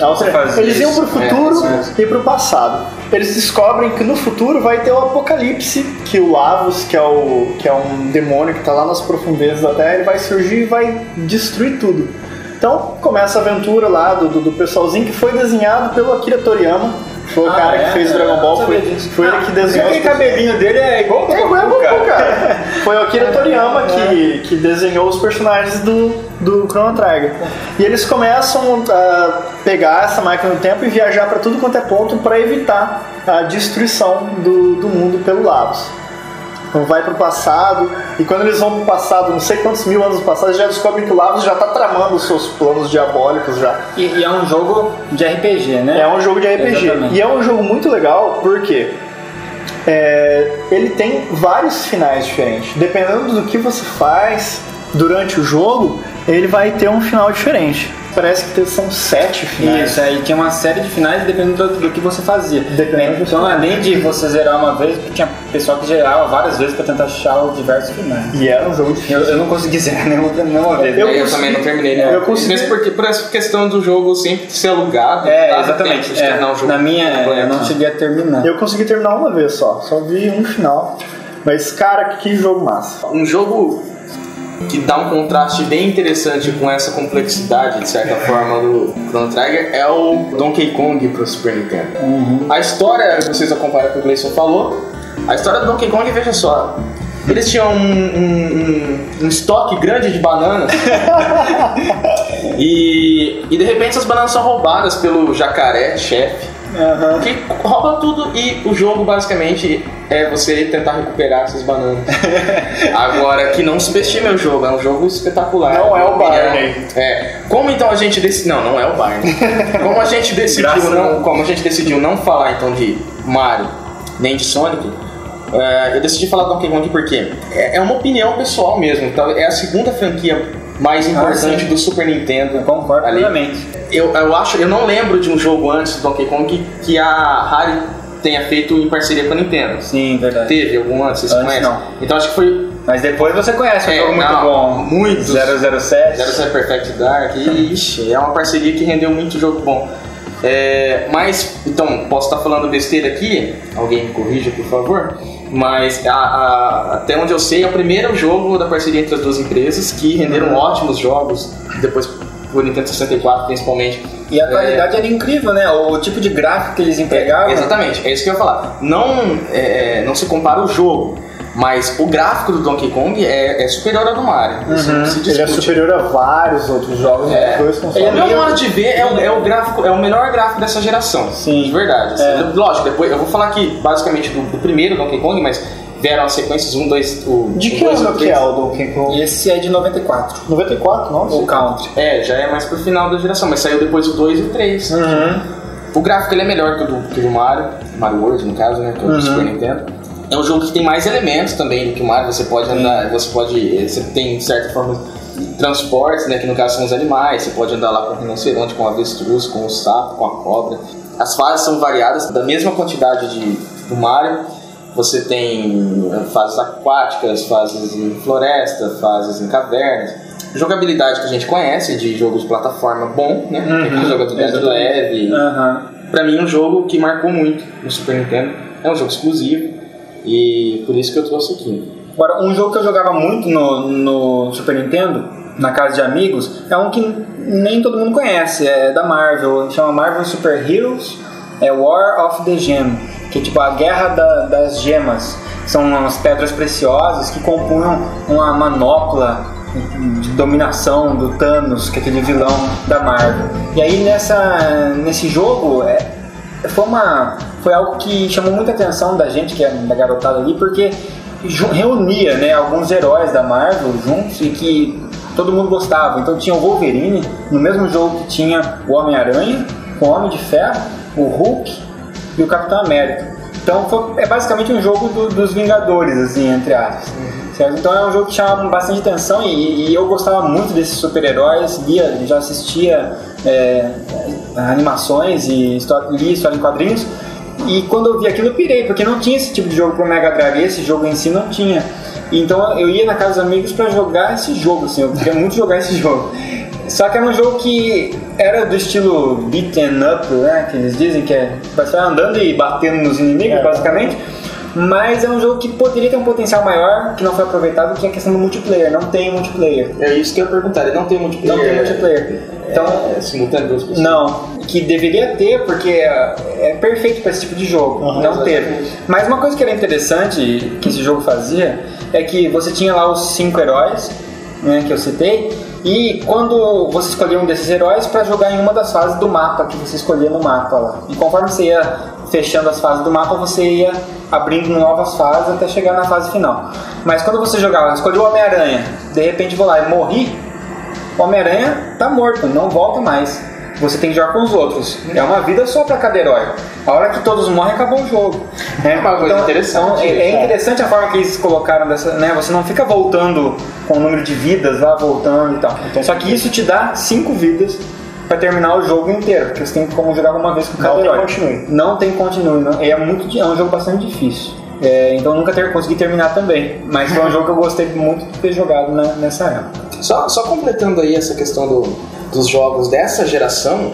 B: Eles iam pro futuro
D: É,
B: e pro passado. Eles descobrem que no futuro vai ter o apocalipse, que o Lavos, que é, o, que é um demônio que tá lá nas profundezas da Terra, ele vai surgir e vai destruir tudo. Então começa a aventura lá do, do, do pessoalzinho que foi desenhado pelo Akira Toriyama. Foi o
C: Ah,
B: cara
C: é?
B: que fez
C: É,
B: Dragon Ball, foi, foi ele que
C: E
B: desenhou.
C: aquele cabelinho dele é igual o
B: é,
C: Goku,
B: o Goku,
C: cara.
B: cara. Foi o Akira Toriyama que, que desenhou os personagens do, do Chrono Trigger. E eles começam a pegar essa máquina do tempo e viajar para tudo quanto é ponto para evitar a destruição do, do mundo pelo Lavos. Então vai pro passado, e quando eles vão pro passado, não sei quantos mil anos no passado, eles já descobrem que o Lavos já tá tramando os seus planos diabólicos já.
C: E, e é um jogo de RPG, né?
B: É um jogo de RPG.
C: Exatamente.
B: E é um jogo muito legal porque é, ele tem vários finais diferentes. Dependendo do que você faz durante o jogo, ele vai ter um final diferente. Parece que são sete finais.
C: Isso, aí tinha uma série de finais dependendo do, do que você fazia.
B: Dependendo do
C: então, além de você zerar uma vez, tinha pessoal que zerava várias vezes pra tentar achar os diversos finais.
B: E era um jogo difícil.
C: Eu, eu não consegui zerar nenhuma, nenhuma vez.
B: Eu
C: né?
D: Eu,
B: consegui-
D: também não terminei, né?
B: eu consegui-
D: Mesmo porque, por essa questão do jogo sempre ser alugado.
C: É, exatamente.
D: tempo
C: É,
D: o jogo
C: na minha,
D: completo.
C: eu não cheguei a terminar.
B: Eu consegui terminar uma vez só, só vi um final. Mas, cara, que jogo massa.
D: Um jogo que dá um contraste bem interessante com essa complexidade, de certa forma, do Chrono Trigger é o Donkey Kong pro Super Nintendo. A história, vocês acompanharam o que o Gleison falou, a história do Donkey Kong, veja só, eles tinham um, um- um- um estoque grande de bananas e, e de repente essas bananas são roubadas pelo jacaré, chefe, que rouba tudo e o jogo basicamente é você tentar recuperar essas bananas. Agora, que não subestime o jogo, é um jogo espetacular.
B: Não é o
D: opinião.
B: Barney.
D: É. Como então a gente decidiu. Não, não é o Barney. Como a gente decidiu não, como a gente decidiu não falar então de Mario nem de Sonic. é, eu decidi falar do Donkey Kong porque é é uma opinião pessoal mesmo. Então, é a segunda franquia mais importante
C: sim.
D: do Super Nintendo.
C: Eu concordo
D: ali.
C: plenamente.
D: Eu, eu acho, eu não lembro de um jogo antes do Donkey Kong que, que a Rare tenha feito em parceria com a Nintendo.
C: Sim, verdade.
D: Teve algum antes? Vocês
C: Antes
D: conhecem?
C: não.
D: Então acho que foi
C: Mas depois você conhece um
D: É,
C: jogo muito
D: não,
C: bom.
D: muitos.
C: 007.
D: Zero Zero Perfect Dark. E, ixi, é uma parceria que rendeu muito jogo bom. É, mas, então, posso estar falando besteira aqui, alguém me corrija por favor. Mas a- a- até onde eu sei, é o primeiro jogo da parceria entre as duas empresas que renderam ótimos jogos, depois por Nintendo 64 principalmente.
C: E a qualidade era incrível, né? O tipo de gráfico que eles empregavam.
D: Exatamente, é isso que eu ia falar. Não, é, não se compara o jogo, mas o gráfico do Donkey Kong é, é superior ao do Mario. Isso não se
B: Ele é superior a vários outros jogos
D: É.
B: dois
D: O
B: consoles.
D: meu modo de ver é o, é o gráfico, é o melhor gráfico dessa geração.
C: Sim.
D: De verdade. assim.
C: É.
D: Lógico, depois eu vou falar aqui basicamente do, do primeiro Donkey Kong, mas vieram as sequências 1, 2, o.
B: De que
D: dois,
B: ano
D: o
B: que é o Donkey Kong?
C: Esse é de 94.
B: 94, nossa.
C: O Country.
D: É, já é mais pro final da geração, mas saiu depois o 2 e o 3.
B: Uhum.
D: O gráfico ele é melhor que o do, que o do Mario, Mario World no caso, né? Que é o do Super Nintendo. É um jogo que tem mais elementos também do que o Mario. Você pode andar, você pode. Você tem de certa forma transportes, né? Que no caso são os animais. Você pode andar lá com o rinoceronte, com o avestruz, com o sapo, com a cobra. As fases são variadas da mesma quantidade de, do Mario. Você tem eh, fases aquáticas, fases em floresta, fases em cavernas. Jogabilidade que a gente conhece de jogo de plataforma bom, né? Jogabilidade
C: Exatamente.
D: leve,
C: Aham.
D: Pra mim, um jogo que marcou muito no Super Nintendo. É um jogo exclusivo e por isso que eu trouxe aqui.
C: Agora, um jogo que eu jogava muito no, no Super Nintendo, na casa de amigos, é um que nem todo mundo conhece, é da Marvel, chama Marvel Super Heroes, é War of the Gem, que é tipo a guerra da- das gemas. São as pedras preciosas que compunham uma manopla de dominação do Thanos, que é aquele vilão da Marvel. E aí nessa, nesse jogo é, foi, uma, foi algo que chamou muita atenção da gente, que é da garotada ali, porque reunia né, alguns heróis da Marvel juntos e que todo mundo gostava. Então tinha o Wolverine, no mesmo jogo que tinha o Homem-Aranha, o Homem de Ferro, o Hulk e o Capitão América. Então foi- é basicamente um jogo do- dos Vingadores, assim, entre aspas. Certo? Então é um jogo que chama bastante atenção e, e eu gostava muito desses super-heróis, lia, já assistia é, animações e história, li história em quadrinhos. E quando eu vi aquilo eu pirei, porque não tinha esse tipo de jogo pro Mega Drive, esse jogo em si não tinha. Então eu ia na casa dos amigos pra jogar esse jogo, assim, eu queria muito jogar esse jogo. Só que era um jogo que era do estilo beaten up, né? Que eles dizem que é você vai andando e batendo nos inimigos,
B: É.
C: basicamente. Mas é um jogo que poderia ter um potencial maior, que não foi aproveitado, que é a questão do multiplayer. Não tem multiplayer.
D: É isso que eu ia perguntar. Ele não tem multiplayer.
C: Não tem multiplayer. Então,
D: É, simultâneo duas pessoas.
C: não, que deveria ter, porque é, é perfeito para esse tipo de jogo.
B: Aham,
C: não teve. Mas uma coisa que era interessante que esse jogo fazia é que você tinha lá os cinco heróis, né, que eu citei, e quando você escolhia um desses heróis para jogar em uma das fases do mapa que você escolhia no mapa lá. E conforme você ia fechando as fases do mapa, você ia abrindo novas fases até chegar na fase final. Mas quando você jogava, escolheu o Homem-Aranha, de repente vou lá e morri, o Homem-Aranha tá morto, não volta mais. Você tem que jogar com os outros. É uma vida só pra cada herói. A hora que todos morrem, acabou o jogo. É
D: uma coisa interessante
C: é, é
D: isso,
C: interessante a forma que eles colocaram dessa, né? Você não fica voltando com o número de vidas lá, voltando e tal. Só que isso te dá cinco vidas pra terminar o jogo inteiro, porque você tem como jogar uma vez com cada
B: Não tem
C: herói.
B: continue.
C: Não tem continue, não. É, muito, é um jogo bastante difícil. É, então eu nunca ter, consegui terminar também. Mas foi um jogo que eu gostei muito de ter jogado na- nessa época.
D: Só, só completando aí essa questão do- dos jogos dessa geração,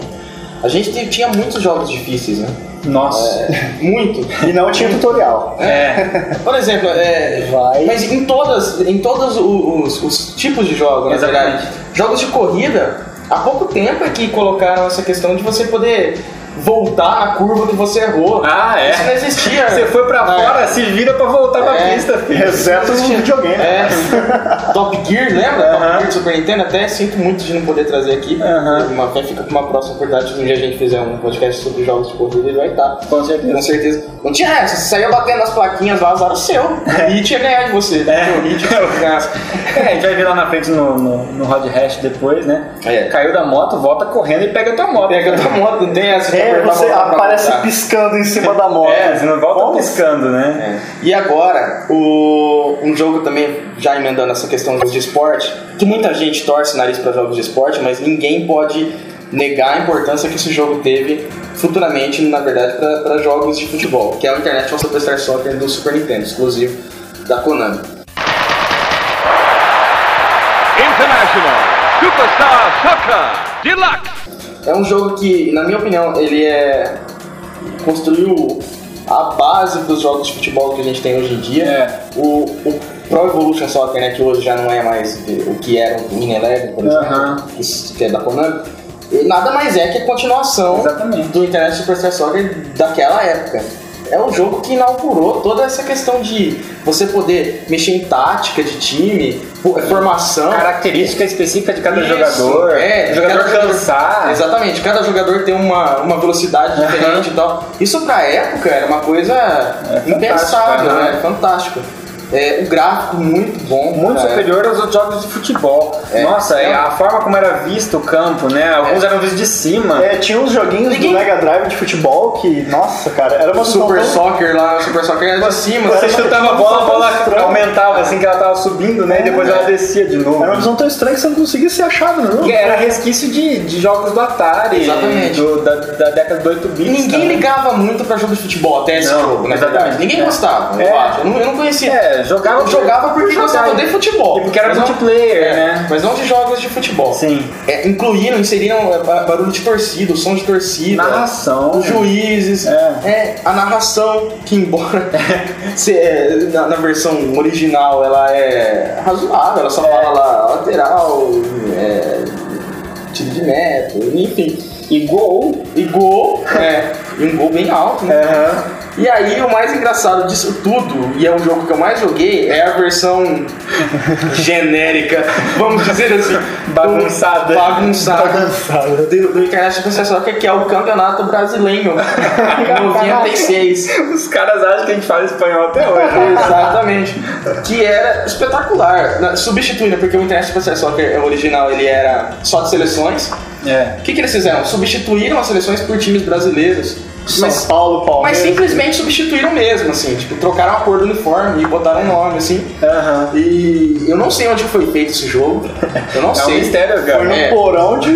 D: a gente te- tinha muitos jogos difíceis, né?
C: Nossa.
D: Muito.
B: E não tinha tutorial.
C: É.
D: Por exemplo, é,
B: Vai.
D: mas em todas, em todos os, os tipos de jogos, na verdade, jogos de corrida, há pouco tempo é que colocaram essa questão de você poder voltar na curva que você errou.
C: Ah, é.
D: Isso não existia.
C: Você foi pra
D: na-
C: fora, se vira pra voltar pra
D: É.
C: pista, filho.
B: Exceto no videogame.
D: É. Top Gear, lembra?
C: Aham.
D: Top Gear do Super Nintendo, até sinto muito de não poder trazer aqui. Uma, até fica pra uma próxima oportunidade, se um dia a gente fizer um podcast sobre jogos de corrida, ele vai estar.
C: Com certeza.
D: Com certeza. Não tinha essa, você saía batendo nas plaquinhas lá, azar o seu. E tinha ganhar de você.
C: É.
D: O Hit.
C: É, a gente vai ver lá na frente no, no, no Rod Hash depois, né?
D: É.
C: Caiu da moto, volta correndo e pega a tua moto.
D: Pega a tua moto, não tem essa.
B: É, você aparece
D: voltar.
B: piscando em cima da moto.
C: É, você não volta
B: Como?
C: piscando, né?
D: É. E agora, o, um jogo também, já emendando essa questão de esporte, que muita gente torce o nariz para jogos de esporte, mas ninguém pode negar a importância que esse jogo teve futuramente, na verdade, para jogos de futebol, que é o International Superstar Soccer do Super Nintendo, exclusivo da Konami.
G: International Superstar Soccer Deluxe.
D: É um jogo que, na minha opinião, ele é construiu a base dos jogos de futebol que a gente tem hoje em dia.
C: É.
D: O, o Pro Evolution Soccer, né, que hoje já não é mais o que era o Win Eleven, por exemplo,
C: Aham.
D: que, é da Konami, nada mais é que a continuação
C: Exatamente.
D: do Internet Superstar Soccer daquela época. É um jogo que inaugurou toda essa questão de você poder mexer em tática de time, fo- formação.
C: Característica específica de cada
D: Isso,
C: jogador.
D: É,
C: o jogador
D: cada
C: cansar.
D: Exatamente, cada jogador tem uma, uma velocidade diferente e tal. Isso pra época era uma coisa
C: fantástico,
D: impensável,
C: né?
D: Fantástico. É, o gráfico muito bom.
C: Muito
D: pra
C: superior aos outros jogos de futebol.
D: É.
C: Nossa,
D: É.
C: a forma como era visto o campo, né? Alguns eram vistos de cima.
B: É, tinha uns joguinhos
D: Ninguém-
B: do Mega Drive de futebol que, nossa, cara, era uma.
D: Super
B: tão-
D: Soccer lá, Super Soccer era de cima.
C: Você chutava a bola, a bola assim que ela tava subindo, né? E depois ela descia de novo.
B: Era uma visão tão estranha que você não conseguia ser achado, não.
C: Que era resquício de, de jogos do Atari,
D: Exatamente.
C: do- da, da década do 8 bits.
D: Ninguém
C: também.
D: ligava muito pra jogo de futebol até esse
C: Não,
D: jogo, na
C: exatamente.
D: verdade. Ninguém
C: É.
D: gostava,
C: É.
D: eu acho. Eu não, eu não conhecia.
C: É, jogava,
D: Eu jogava porque
C: por
D: gostava de futebol.
C: E porque era
D: Mas não-
C: multiplayer,
D: é,
C: né?
D: Mas não de jogos de futebol.
C: Sim.
D: É, incluíram, inseriram é, ba- barulho de torcida, o som de torcida.
C: Narração.
D: Os juízes.
C: É.
D: É, a narração, que embora é, na, na versão original ela é razoável, ela só fala lá lateral, é, tiro de meta, enfim.
C: E gol.
D: E gol, é, e um gol bem alto, né? E aí o mais engraçado disso tudo, e é um jogo que eu mais joguei, é a versão genérica, vamos dizer assim,
C: Bagunçada.
D: bagunçada,
B: Bagunçada.
D: do, do Internet Super Soccer, que é o Campeonato Brasileiro, em 96.
C: Os caras acham que a gente fala espanhol até hoje.
D: Exatamente. Que era espetacular. Na- Substituindo, porque o Soccer o original ele era só de seleções.
C: É.
D: O que, que eles fizeram? Substituíram as seleções por times brasileiros.
B: São
D: Mas
B: Paulo,
D: Mas
B: Palmeiras.
D: simplesmente substituíram mesmo, assim, tipo, trocaram a cor do uniforme e botaram um nome, assim.
C: Aham.
D: E eu não sei onde foi feito esse jogo. Eu não
C: É um
D: sei.
C: mistério,
B: Foi
C: cara.
B: no
D: É.
B: porão de.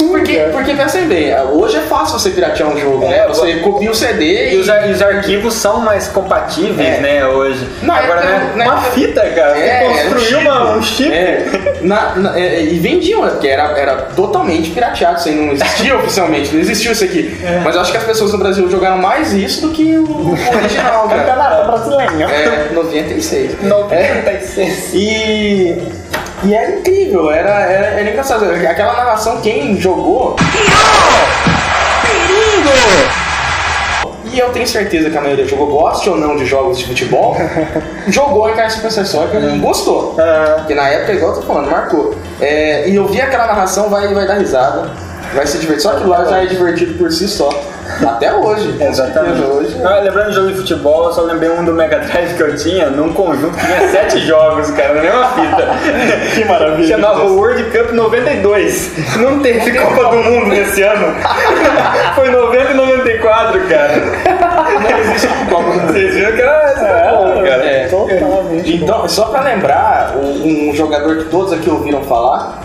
B: Tudo.
D: Porque,
B: cara.
D: porque pensem bem, hoje é fácil você piratear um jogo, né? Você copia o CD
C: E os, e os arquivos são mais compatíveis,
D: É.
C: né, hoje.
D: Na
C: Agora,
D: época-
C: né,
D: na
C: uma
D: época-
C: fita, cara.
D: É,
C: você
D: era um
C: construiu uma, um chip.
D: É, na- na- é, e vendiam, né? Porque era, era totalmente pirateado, isso aí não existia oficialmente, não existiu isso aqui. Mas eu acho que as pessoas no Brasil jogaram mais isso do que o, o original, cara.
B: Campeonato brasileiro.
D: É, 96.
C: 96.
D: E. E era incrível, era, era, era engraçado. Aquela narração, quem jogou. E eu tenho certeza que a maioria jogou, goste ou não de jogos de futebol, jogou em Caixa Super Soccer e gostou. Porque na época, igual eu tô falando, marcou. É, e eu vi aquela narração, vai, vai dar risada, vai se divertir. Só que lá já é divertido por si só. Até hoje.
C: Exatamente.
D: Hoje.
C: Ah, lembrando de jogo de futebol, eu só lembrei um do Mega Drive que eu tinha, num conjunto que tinha sete jogos, cara, na mesma fita.
B: Que maravilha.
C: Chamava World Cup 92. Não teve Copa do Mundo nesse ano. Foi 90 e 94, cara.
D: Não existe Copa do Mundo.
C: Vocês viram que era era bom, cara.
D: É.
B: Totalmente.
D: Então, só pra lembrar, um, um jogador que todos aqui ouviram falar,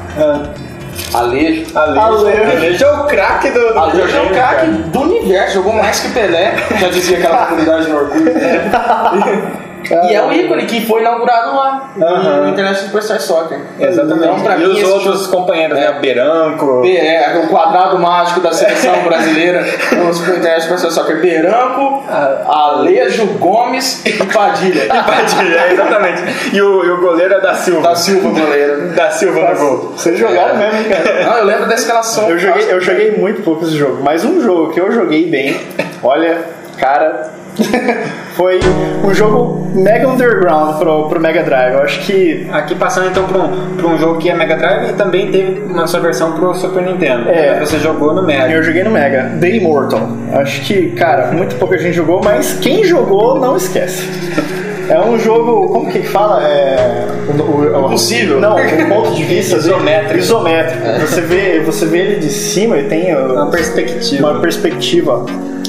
D: Alejo.
C: Alejo,
B: Alejo.
C: Alejo é o craque do, do
D: Alejo é o craque do universo, jogou mais que Pelé, já dizia aquela comunidade no Orkut. E é o ícone que foi inaugurado lá,
C: Aham.
D: no International Superstar Soccer.
C: Exatamente.
D: Então, pra
C: e
D: mim,
C: os outros companheiros, né? Beranco.
D: É, o quadrado mágico da seleção brasileira no International Superstar Soccer. Beranco, Alejo, Gomes e Padilha.
C: Padilha, é, exatamente. E o, e o goleiro é da Silva.
D: Da Silva, goleiro.
C: Da Silva no gol.
B: Vocês jogaram mesmo, hein, cara?
D: Não, eu lembro da escalação.
B: Eu joguei, eu joguei muito pouco esse jogo, mas um jogo que eu joguei bem, olha, cara, foi um jogo mega underground pro, pro Mega Drive. Eu acho que
C: Aqui passando então pra um, pra um jogo que é Mega Drive e também teve uma sua versão pro Super Nintendo.
B: É.
C: Você jogou no Mega.
B: eu joguei no Mega, The Immortal. Acho que, cara, muito pouca gente jogou, mas quem jogou não esquece. É um jogo, como que fala? É. O,
D: Impossível.
B: Não, o ponto de vista
C: Isométrico.
B: Isométrico. Você, vê, você vê ele de cima e tem
C: Uma perspectiva.
B: uma perspectiva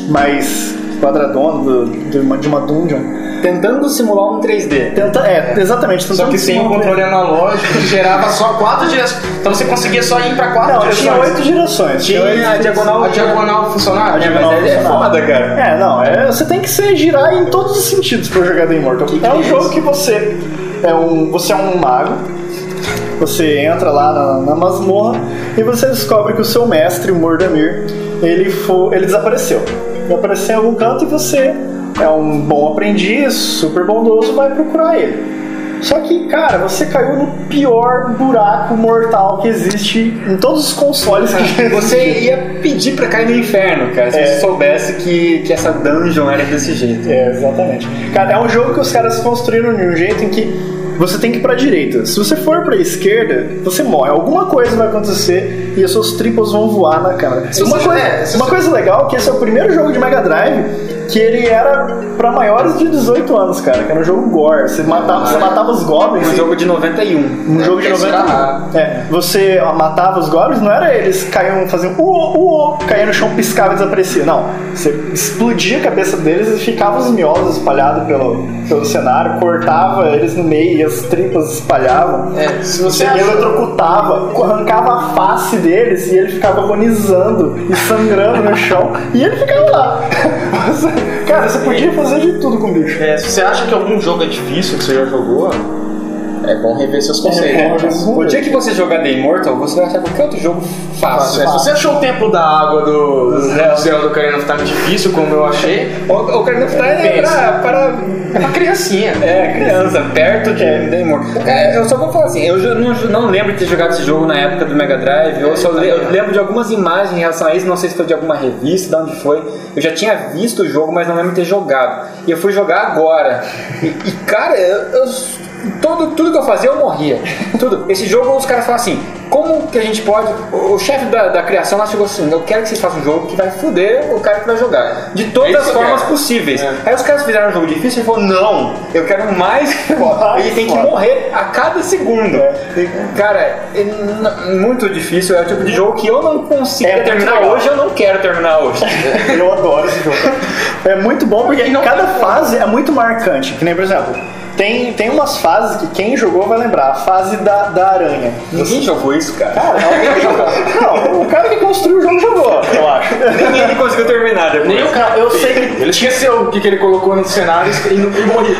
B: mais quadradona do- de, uma, de uma dungeon.
C: Tentando simular um 3D.
B: Tenta, é, exatamente.
D: Só que sem
B: simular-
D: controle analógico que gerava só quatro direções. Então você conseguia só ir pra quatro
B: Não,
D: direções.
B: tinha oito direções.
C: Tinha
B: oito
C: a diagonal.
D: A diagonal funcionava?
C: É, mas é, é foda, cara.
B: É, não, é, você tem que se girar em todos os sentidos pra jogar The Immortal. é um
D: que é
B: jogo
D: isso?
B: que você é um, você é um mago, você entra lá na, na masmorra e você descobre que o seu mestre, o Mordamir, ele, ele desapareceu. Ele apareceu em algum canto e você é um bom aprendiz, super bondoso, vai procurar ele. Só que, cara, você caiu no pior buraco mortal que existe em todos os consoles que
C: Você ia pedir pra cair no inferno, cara, se
B: É.
C: você soubesse que, que essa dungeon era desse jeito.
B: É, exatamente. Cara, é um jogo que os caras construíram de um jeito em que você tem que ir pra direita. Se você for pra esquerda, você morre. Alguma coisa vai acontecer e as suas tripas vão voar na.
D: Se
B: uma coisa,
D: é,
B: uma coisa legal é que esse é o primeiro jogo de Mega Drive que ele era pra maiores de 18 anos, cara. Que era um jogo gore. Você matava, você matava os goblins.
C: Um
B: e-
C: jogo de 91.
B: um jogo de
D: esse
B: 90
D: era raro.
B: É, você matava os goblins, não era eles caíam, faziam uô, uô, caía no chão, piscava e desaparecia. Não, você explodia a cabeça deles e ficava os miolos espalhados pelo, pelo cenário, cortava eles no meio e as tripas espalhavam.
D: É, se
B: Você
D: achou-
B: eletrocutava, arrancava a face deles e ele ficava agonizando e sangrando no chão e ele ficava lá. Você- cara, você podia fazer de tudo com o bicho.
D: É, se você acha que algum jogo é difícil que você já jogou, é bom rever seus conceitos.
B: É,
C: O dia que você jogar The Immortal, você vai achar qualquer outro jogo fácil.
D: Se você achou o Templo da Água do, do
C: Zelda.
D: Ocarina of Time difícil, como eu achei,
C: O, Ocarina of Time é
D: Pensa.
C: pra, para
D: é pra criancinha.
C: É, criança, perto de The Immortal. É, eu só vou falar assim, eu não, não lembro de ter jogado esse jogo na época do Mega Drive, eu só eu lembro de algumas imagens em relação a isso, não sei se foi de alguma revista, de onde foi. Eu já tinha visto o jogo, mas não lembro de ter jogado. E eu fui jogar agora. E, e, cara, eu, eu- todo, tudo que eu fazia eu morria. Tudo. Esse jogo os caras falam assim, como que a gente pode. O, o chefe da, da criação lá chegou assim, eu quero que vocês façam um jogo que vai foder o cara que vai jogar. De todas
D: É isso
C: as formas
D: quero.
C: possíveis.
D: É.
C: Aí os caras fizeram um jogo difícil e falou, não, eu quero mais foda. Ele tem que morrer a cada segundo. E, Cara, é muito difícil, é o tipo de jogo que eu não consigo
B: É
C: terminar hoje, eu não quero terminar hoje.
B: Eu adoro esse jogo. É muito bom porque
D: E
B: cada fase é muito marcante. Que nem, por exemplo, Tem, tem umas fases que quem jogou vai lembrar. A fase da, da aranha.
C: Ninguém jogou isso, cara.
B: Cara, alguém jogou. Não, o cara que construiu o jogo jogou, eu acho.
C: Ninguém conseguiu terminar depois.
D: Nem o cara,
B: Eu sei que
D: Ele esqueceu o que, que ele colocou nos cenários e, não- e morreu.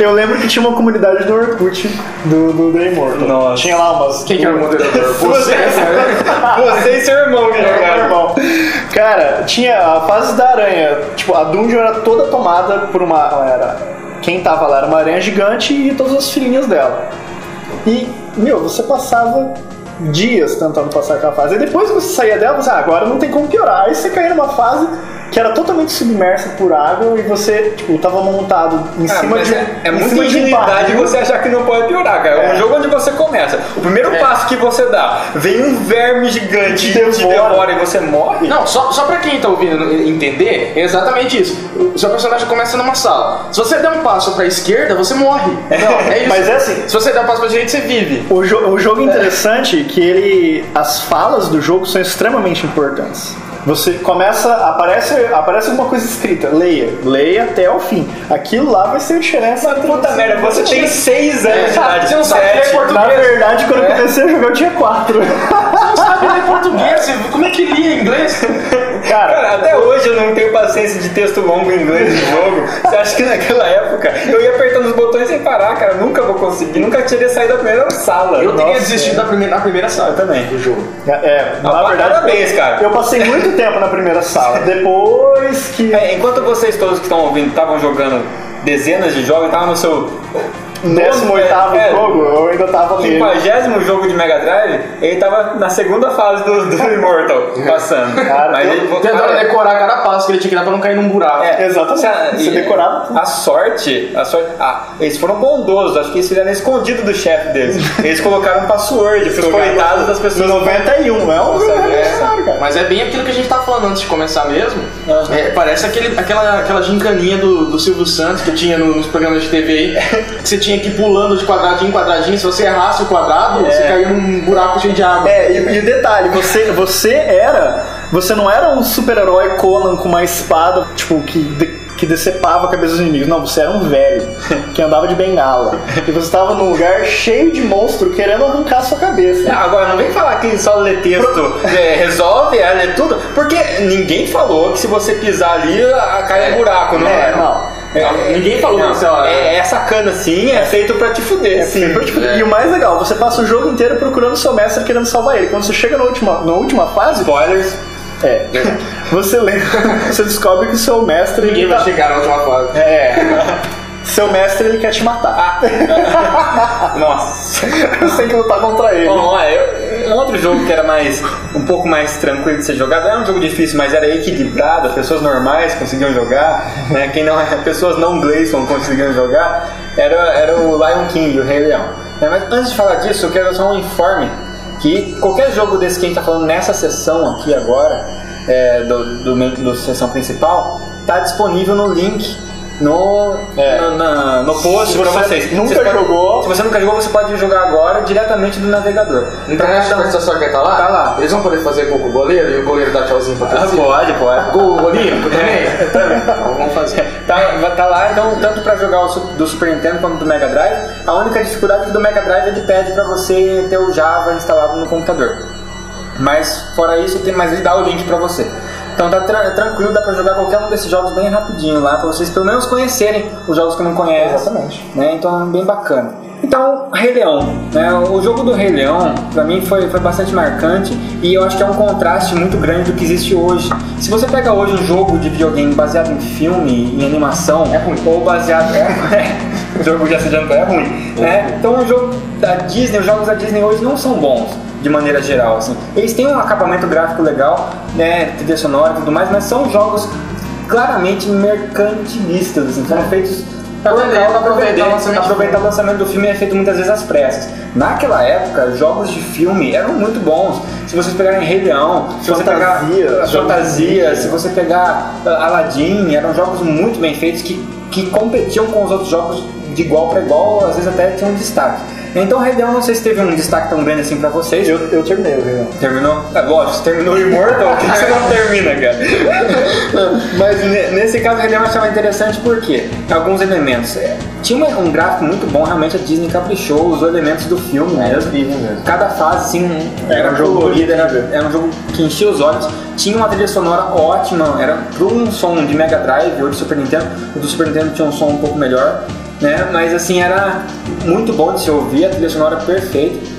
B: Eu, eu lembro que tinha uma comunidade do Orkut do, do The Immortal.
C: Nossa.
B: Tinha lá umas.
D: Quem que era o moderador? Você,
C: Você e seu irmão que
B: Meu
C: jogaram.
B: irmão. Cara, tinha a fase da aranha. Tipo, a dungeon era toda tomada por uma. Era, quem tava lá era uma aranha gigante e todas as filhinhas dela. E, meu, você passava dias tentando passar aquela fase. E depois que você saía dela, você, ah, agora não tem como piorar. Aí você caía numa fase que era totalmente submersa por água e você, tipo, tava montado em
C: Ah,
B: cima
C: mas
B: de
C: é, é
B: em
C: muita
B: cima de um
C: ingenuidade
B: barril.
C: você achar que não pode piorar, cara. É um
B: É.
C: jogo onde você começa. O primeiro passo que você dá, vem um verme gigante
B: Te
C: e te
B: devora.
C: e você morre.
D: Não, só, só pra quem tá ouvindo entender, é exatamente isso. O seu personagem começa numa sala. Se você der um passo pra esquerda, você morre. Não, é isso.
B: Mas é assim.
D: Se você der um passo pra direita, você vive.
B: O, jo- o jogo é interessante que ele. As falas do jogo são extremamente importantes. Você começa, aparece, aparece alguma coisa escrita, leia, leia até o fim. Aquilo lá vai ser o
C: puta merda, você tem 6 anos de é. idade.
D: Você não sabe. É
B: Na verdade, quando eu é. comecei a jogar, eu tinha
D: 4. não sabe ler português. Como é que lia inglês?
B: Cara,
C: Cara, até hoje eu não tenho paciência de texto longo em inglês de jogo. Você acha que naquela época eu ia apertando os botões sem parar, cara? Nunca vou conseguir, nunca teria saído da primeira sala.
D: Eu teria
B: Nossa,
D: desistido
B: é.
D: da primeira, na primeira sala
C: também.
D: do jogo.
B: é, na
C: Ah,
B: verdade,
C: parabéns,
B: eu,
C: cara.
B: eu passei muito tempo na primeira sala. Depois que.
C: É, enquanto vocês todos que estão ouvindo estavam jogando dezenas de jogos, estavam no seu
B: 18
C: é,
B: jogo, eu ainda tava nele.
C: quinquagésimo jogo de Mega Drive, ele tava na segunda fase do, do Immortal, passando.
B: Cara,
C: Mas
B: eu-
C: ele,
D: Tentando
C: cara,
D: decorar cada passo que ele tinha que dar pra não cair num buraco.
C: É,
B: Exatamente. Você
C: e-
B: decorava.
C: A sorte, a sorte. Ah, eles foram bondosos, acho que eles fizeram escondido do chefe deles. Eles colocaram um password pros coitados das pessoas.
B: No 91, é um cara.
D: Mas é bem aquilo que a gente tava falando antes de começar mesmo.
C: Aham.
D: É, parece aquele, aquela, aquela gincaninha do, do Silvio Santos que tinha no- nos programas de TV aí. Que você tinha que ir pulando de quadradinho em quadradinho. Se você errasse o quadrado, você caía num buraco cheio de água.
B: É, e, e o detalhe, você, você era. Você não era um super-herói Conan com uma espada, tipo, que, de- que decepava a cabeça dos inimigos. Não, você era um velho que andava de bengala. E você estava num lugar cheio de monstro querendo arrancar a sua cabeça.
C: Ah, Agora, não vem falar que só ler texto é, resolve, é ler tudo, porque ninguém falou que se você pisar ali, a- cai um buraco, não
B: É,
C: é?
B: não.
C: É,
D: Ninguém falou
C: não,
D: isso, ó.
C: é, é sacana sim, é feito pra te fuder. sim.
B: Tipo, E o mais legal, você passa o jogo inteiro procurando o seu mestre querendo salvar ele. Quando você chega na última, na última fase,
C: Spoilers.
B: é, você lembra, você descobre que o seu mestre
D: Ninguém vai
B: tá-
D: chegar na última fase.
B: É. Seu mestre ele quer te matar.
C: Nossa.
B: Você tem que lutar contra ele.
C: Bom, eu- um outro jogo que era mais um pouco mais tranquilo de ser jogado, era um jogo difícil, mas era equilibrado, as pessoas normais conseguiam jogar, né? Quem não pessoas não Gleison conseguiam jogar, era, era o Lion King, o Rei Leão. Né, Mas antes de falar disso, eu quero só um informe que qualquer jogo desse que a gente está falando nessa sessão aqui agora, é, do, do, do sessão principal, está disponível no link no,
B: É.
C: no, na- no post
B: Se
C: para
B: você
C: vocês.
B: nunca
C: Vocês
B: jogou-
C: se você nunca jogou, você pode jogar agora diretamente do navegador.
D: Internet da estação que tá lá?
C: Tá lá.
D: Eles vão poder fazer gol com o goleiro e o goleiro dá tchauzinho pra
C: Ah, pode, pode.
D: Gol olímpico também?
C: É, também.
D: Então vamos fazer.
C: Tá, tá lá, então, tanto pra jogar o do Super Nintendo quanto do Mega Drive. A única dificuldade é que do Mega Drive ele pede pra você ter o Java instalado no computador. Mas fora isso, tem, mas ele dá o link pra você. Então tá tra- tranquilo, dá pra jogar qualquer um desses jogos bem rapidinho lá, pra vocês pelo menos conhecerem os jogos que não conhecem.
B: Exatamente.
C: Né? Então é bem bacana. Então, Rei Leão. Né? O jogo do Rei Leão, pra mim, foi, foi bastante marcante e eu acho que é um contraste muito grande do que existe hoje. Se você pega hoje um jogo de videogame baseado em filme, em animação, é ruim. ou baseado. É, o jogo já se adiantou, é ruim. Né? Então, o jogo da Disney, os jogos da Disney hoje não são bons. De maneira geral, assim. Eles têm um acabamento gráfico legal, né, trilha sonora e tudo mais, mas são jogos claramente mercantilistas, assim, foram feitos
D: pra aproveitar
C: vender,
D: o lançamento do
C: aproveitar o lançamento do filme é feito muitas vezes às pressas. Naquela época, jogos de filme eram muito bons. Se vocês pegarem Rei Leão, se você pegar
B: Fantasia,
C: se você pegar uh, Aladdin, eram jogos muito bem feitos que, que competiam com os outros jogos de igual para igual, às vezes até tinham destaque. Então, Rei Leão, não sei se teve um destaque tão grande assim pra vocês.
B: Eu, eu terminei o Rei Leão.
C: Terminou? É lógico, você terminou o Immortal, por que você não termina, cara? Mas ne- nesse caso, o Rei Leão eu achava interessante porque alguns elementos. é, tinha um gráfico muito bom, realmente a Disney caprichou, usou elementos do filme mesmo. Cada fase, assim, era
B: um jogo
C: colorida, era,
B: ver.
C: era um jogo que enchia os olhos. Tinha uma trilha sonora ótima, era para um som de Mega Drive ou de Super Nintendo. O do Super Nintendo tinha um som um pouco melhor, né? Mas assim, era muito bom de se ouvir, a trilha sonora perfeita.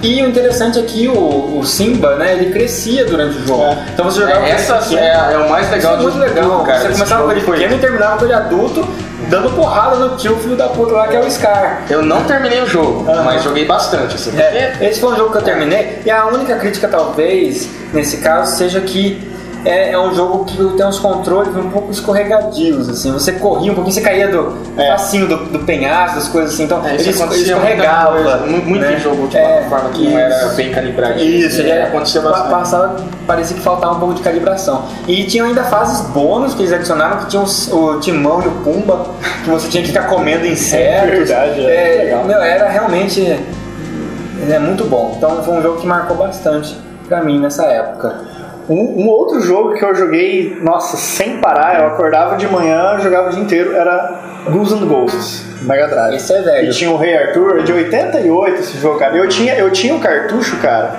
C: E o interessante é que o, o Simba, né, ele crescia durante o jogo.
B: É.
C: Então você jogava
D: É, essa
C: com ele
D: é, é o mais
C: isso
D: legal
C: é muito
D: de
C: legal,
D: tudo, cara.
C: Você começava com
D: jogo
C: ele pequeno e terminava com ele adulto, dando porrada no tio filho da puta lá que é o Scar.
D: Eu não terminei o jogo, mas joguei bastante, assim. porque-
C: É, esse foi um jogo que eu terminei, e a única crítica, talvez, nesse caso, seja que é, é um jogo que tem uns controles um pouco escorregadios, assim. Você corria um pouquinho, você caía do
B: É.
C: facinho do, do penhasco, das coisas assim. Então,
D: É,
C: ele escorregava.
D: muita coisa, mu- muito
C: né?
D: jogo de
C: É,
D: plataforma que não era bem calibrado.
C: Isso, ele
D: é,
C: era,
D: acontecia bastante.
C: passava, parecia que faltava um pouco de calibração. E tinha ainda fases bônus que eles adicionaram, que tinha os- o Timão e o Pumba, que você tinha que ficar comendo insetos.
B: É verdade, é
C: é,
B: legal.
C: meu, era realmente é muito bom. Então foi um jogo que marcou bastante pra mim nessa época.
B: Um, um outro jogo que eu joguei, nossa, sem parar, eu acordava de manhã, jogava o dia inteiro, era Ghouls and Ghosts, Mega Drive.
C: Esse é velho.
B: E tinha o Rei Arthur, de 88 esse jogo, cara. Eu tinha, eu tinha um cartucho, cara,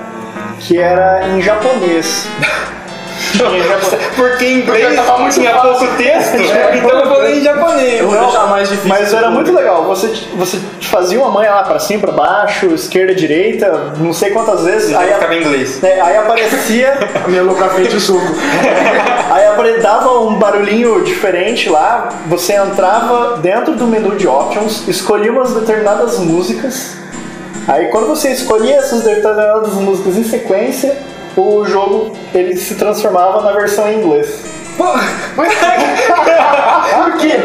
B: que era em japonês.
C: Porque em inglês
D: tava muito
C: tinha
D: fácil.
C: pouco texto,
B: É,
C: então eu falei em japonês.
D: vou deixar mais difícil
B: Mas era muito legal. Você, você fazia uma manha lá pra cima, pra baixo, esquerda, direita, não sei quantas vezes. Aí,
C: ficava em inglês.
B: é, aí aparecia.
D: Pra frente o suco.
B: Aí dava um barulhinho diferente lá, você entrava dentro do menu de options, escolhia umas determinadas músicas. Aí quando você escolhia essas determinadas músicas em sequência, o jogo ele se transformava na versão em inglês.
C: Por quê?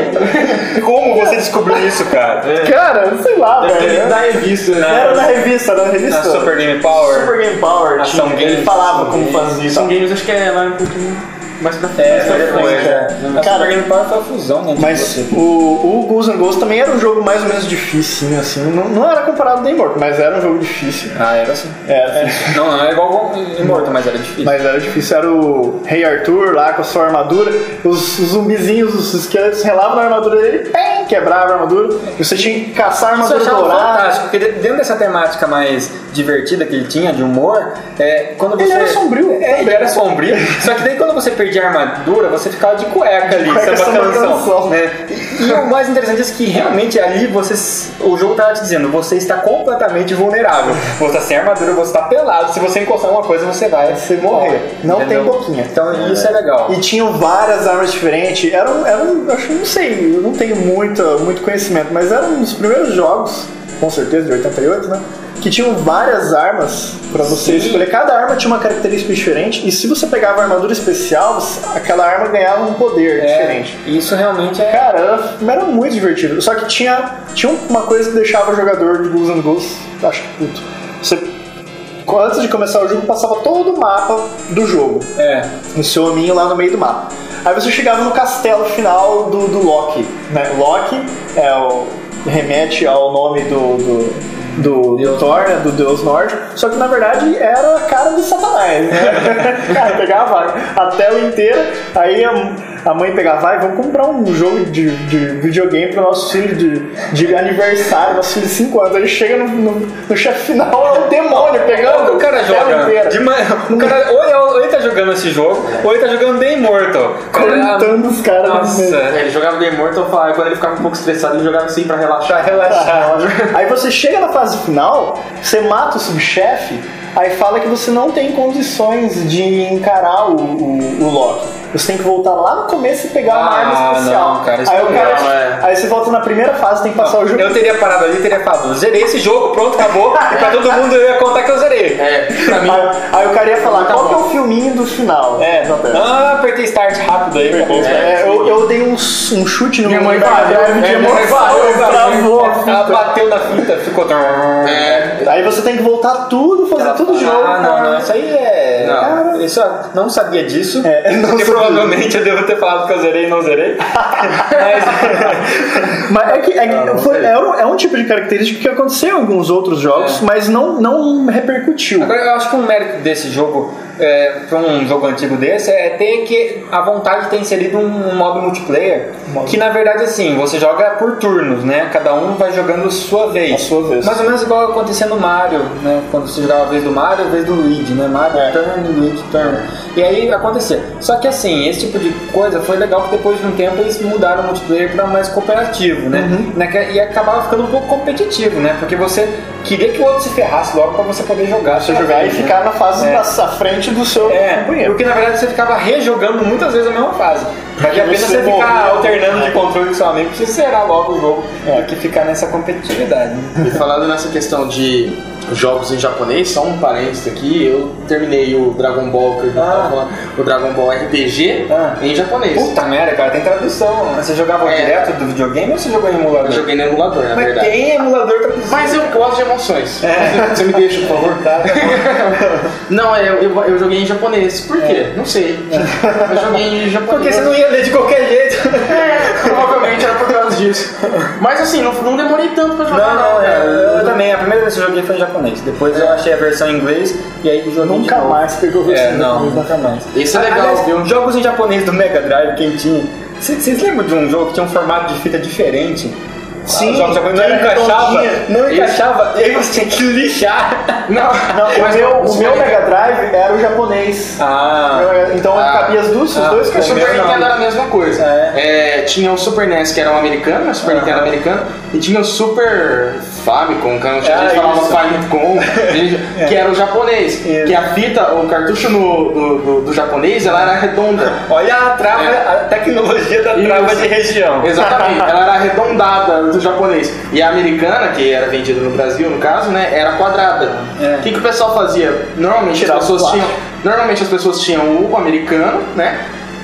C: Como você descobriu isso, cara?
B: Cara, sei lá,
D: Deve
B: velho.
D: da revista, né?
B: Era na revista, era na revista.
C: Na Super Game Power.
B: Super Game Power,
C: Ação
B: tinha, ele falava
C: Ação
B: como fazia tal.
D: games, acho que é lá um pouquinho mais pra frente.
C: É, foi depois,
B: frente,
C: é.
B: é.
C: A
B: Cara,
C: Super Game Power foi a fusão, né?
B: Mas
C: você.
B: o, o Ghouls and Ghosts também era um jogo mais ou menos difícil, assim. Não, não era comparado ao The Immortal, mas era um jogo difícil.
C: Ah, era assim.
B: Era,
C: Não, não, é igual o Immortal, mas era difícil.
B: mas era difícil. Era o Rei Arthur lá com a sua armadura. Os, os zumbizinhos, os esqueletos relavam na armadura dele, pem, quebrava a armadura. E você tinha que caçar a armadura dourada.
C: fantástico, porque de- dentro dessa temática mais divertida que ele tinha, de humor, é, quando você...
B: Ele era sombrio
C: É, ele era sombrio, só que daí quando você perdia a armadura, você ficava de cueca ali,
B: Cueca
C: samba canção.
B: canção.
C: né? E, e o mais interessante é que realmente ali você, o jogo tava te dizendo, você está completamente vulnerável. Você está sem armadura, você está pelado, se você encostar uma coisa você vai
B: Você morre. Não tem
C: Entendeu?
B: boquinha.
C: Então isso é legal.
B: E tinham várias armas diferentes. Era um, era um, acho, não sei, eu não tenho muita, muito conhecimento, mas era um dos primeiros jogos, com certeza, de 88, né? Que tinham várias armas pra você
C: Sim.
B: escolher. Cada arma tinha uma característica diferente. E se você pegava a armadura especial, aquela arma ganhava um poder
C: É,
B: diferente.
C: Isso realmente é...
B: Cara, era, muito divertido. Só que tinha, tinha uma coisa que deixava o jogador de Ghouls and Ghosts, acho que puto. Você, antes de começar o jogo, passava todo o mapa do jogo
C: É.
B: no seu hominho lá no meio do mapa. Aí você chegava no castelo final do, do Loki. Né? Loki é o, remete ao nome do, do, do, Thor, né? do deus nórdico, só que na verdade era a cara do Satanás. Né? Cara, pegava a tela inteira, aí a, mãe pegava, vai, vamos comprar um jogo de, de videogame pro nosso filho de, de aniversário, nosso filho de 5 anos. Aí chega no, no, no chefe final, é um demônio pegando
C: O cara joga de manhã. O cara ou ele, ou ele tá jogando esse jogo, ou ele tá jogando The Immortal.
B: Cortando os caras no
C: Nossa.
D: É, ele jogava The Immortal, falava, quando ele ficava um pouco estressado, ele jogava assim pra relaxar.
C: pra relaxar.
B: Aí você chega na fase final, você mata o subchefe, aí fala que você não tem condições de encarar o, o, o Loki. Você tem que voltar lá no começo e pegar uma
C: Ah,
B: arma especial.
C: não, cara,
B: aí, o
C: não
B: cara
D: não, é.
B: aí você volta na primeira fase, tem que passar o jogo.
C: Eu teria parado ali e teria falado, zerei esse jogo, pronto, acabou. E pra todo mundo eu ia contar que eu zerei.
D: É, mim,
B: Aí, aí o cara ia falar,
D: Tá
B: qual que é o filminho do final?
C: É, ah, apertei start rápido aí, acabou.
B: É, eu, eu dei um, um chute no
D: Minha mãe valeu, é,
B: minha mãe
D: valeu,
B: travou a
C: Ela bateu na fita, ficou.
D: é,
B: Aí você tem que voltar tudo, fazer tudo de novo.
C: Ah, não, não, isso aí é.
D: Não.
C: Isso eu não sabia disso.
B: É, não sabia.
C: Provavelmente eu devo ter falado que eu zerei e não zerei. Mas.
B: Mas é que, é, que foi- é um, é um tipo de característica que aconteceu em alguns outros jogos, mas não, não repercutiu.
C: Agora, eu acho que um mérito desse jogo é, pra um jogo antigo desse é ter que a vontade de ter inserido um, um modo multiplayer que na verdade assim, você joga por turnos, né? Cada um vai jogando sua vez.
B: A sua vez.
C: Mais ou menos igual acontecia no Mario, né? Quando você jogava a vez do Mario, a vez do Luigi, né? Mario
B: É.
C: turn, Luigi turn. E aí acontecia. Só que assim, esse tipo de coisa foi legal que depois de um tempo eles mudaram o multiplayer para mais cooperativo, né?
B: Uhum.
C: E acabava ficando um pouco competitivo, né? Porque você queria que o outro se ferrasse logo para você poder jogar.
B: Você jogar e
C: né?
B: ficar na fase
C: É.
B: da à frente do seu
C: É,
B: companheiro.
C: porque na verdade você ficava rejogando muitas vezes a mesma fase. Vale a pena
B: você
C: você ficar alternando de controle com seu amigo pra você zerar logo o jogo do que ficar nessa competitividade.
D: E falando nessa questão de jogos em japonês, só um parênteses aqui, eu terminei o Dragon Ball, que eu
C: Ah.
D: tava o Dragon Ball RPG
C: Ah.
D: em japonês.
C: Puta merda, cara, tem tradução. Você jogava
D: É.
C: direto do videogame ou você jogou em emulador?
D: Eu joguei no emulador, na
C: Mas
D: verdade.
C: tem emulador traduzido.
D: Mas eu gosto de emoções.
C: É.
D: Você me deixa, por favor?
C: Tá, tá.
D: Não, é, eu, eu, eu joguei em japonês. Por quê? Não sei. Eu joguei em japonês.
C: Porque você não ia ler de qualquer jeito.
D: É, provavelmente era por disso. Mas assim, não, não demorei tanto pra jogar.
C: Não, não, é, eu também. A primeira vez que eu joguei foi em japonês. Depois eu achei a versão em inglês e aí joguei
B: Nunca mais pegou
C: É,
B: versão
C: não, nunca mais.
D: Esse é legal,
C: Aliás,
D: viu?
C: Jogos em japonês do Mega Drive, quem tinha. Vocês lembram de um jogo que tinha um formato de fita diferente?
B: Sim,
C: Os
B: que
C: não
B: era
C: encaixava, não encaixava, e aí você tinha que lixar.
D: Não,
B: Não,
D: mas
B: meu,
D: não,
B: o meu Mega Drive era o japonês.
C: Ah,
B: Então
D: Ah.
B: cabia as duas, os
C: Ah,
B: dois
C: o
D: O. Super
C: não.
D: Nintendo era a mesma coisa.
C: É.
D: É, tinha o Super NES, que era um americano, o Super Nintendo americano, e tinha o Super Famicom, que a gente
C: Ah,
D: falava
C: isso.
D: Famicom, que era o japonês. Que a fita, o cartucho no- do, do, do japonês, ela era redonda.
C: olha a trava,
D: É.
C: a tecnologia da trava
D: Isso.
C: de região.
D: Exatamente, ela era arredondada do japonês. E a americana, que era vendida no Brasil, no caso, né, era quadrada.
C: É.
D: O que, que o pessoal fazia? Normalmente
B: Tirava
D: as pessoas tinham. Normalmente as pessoas tinham o americano, né?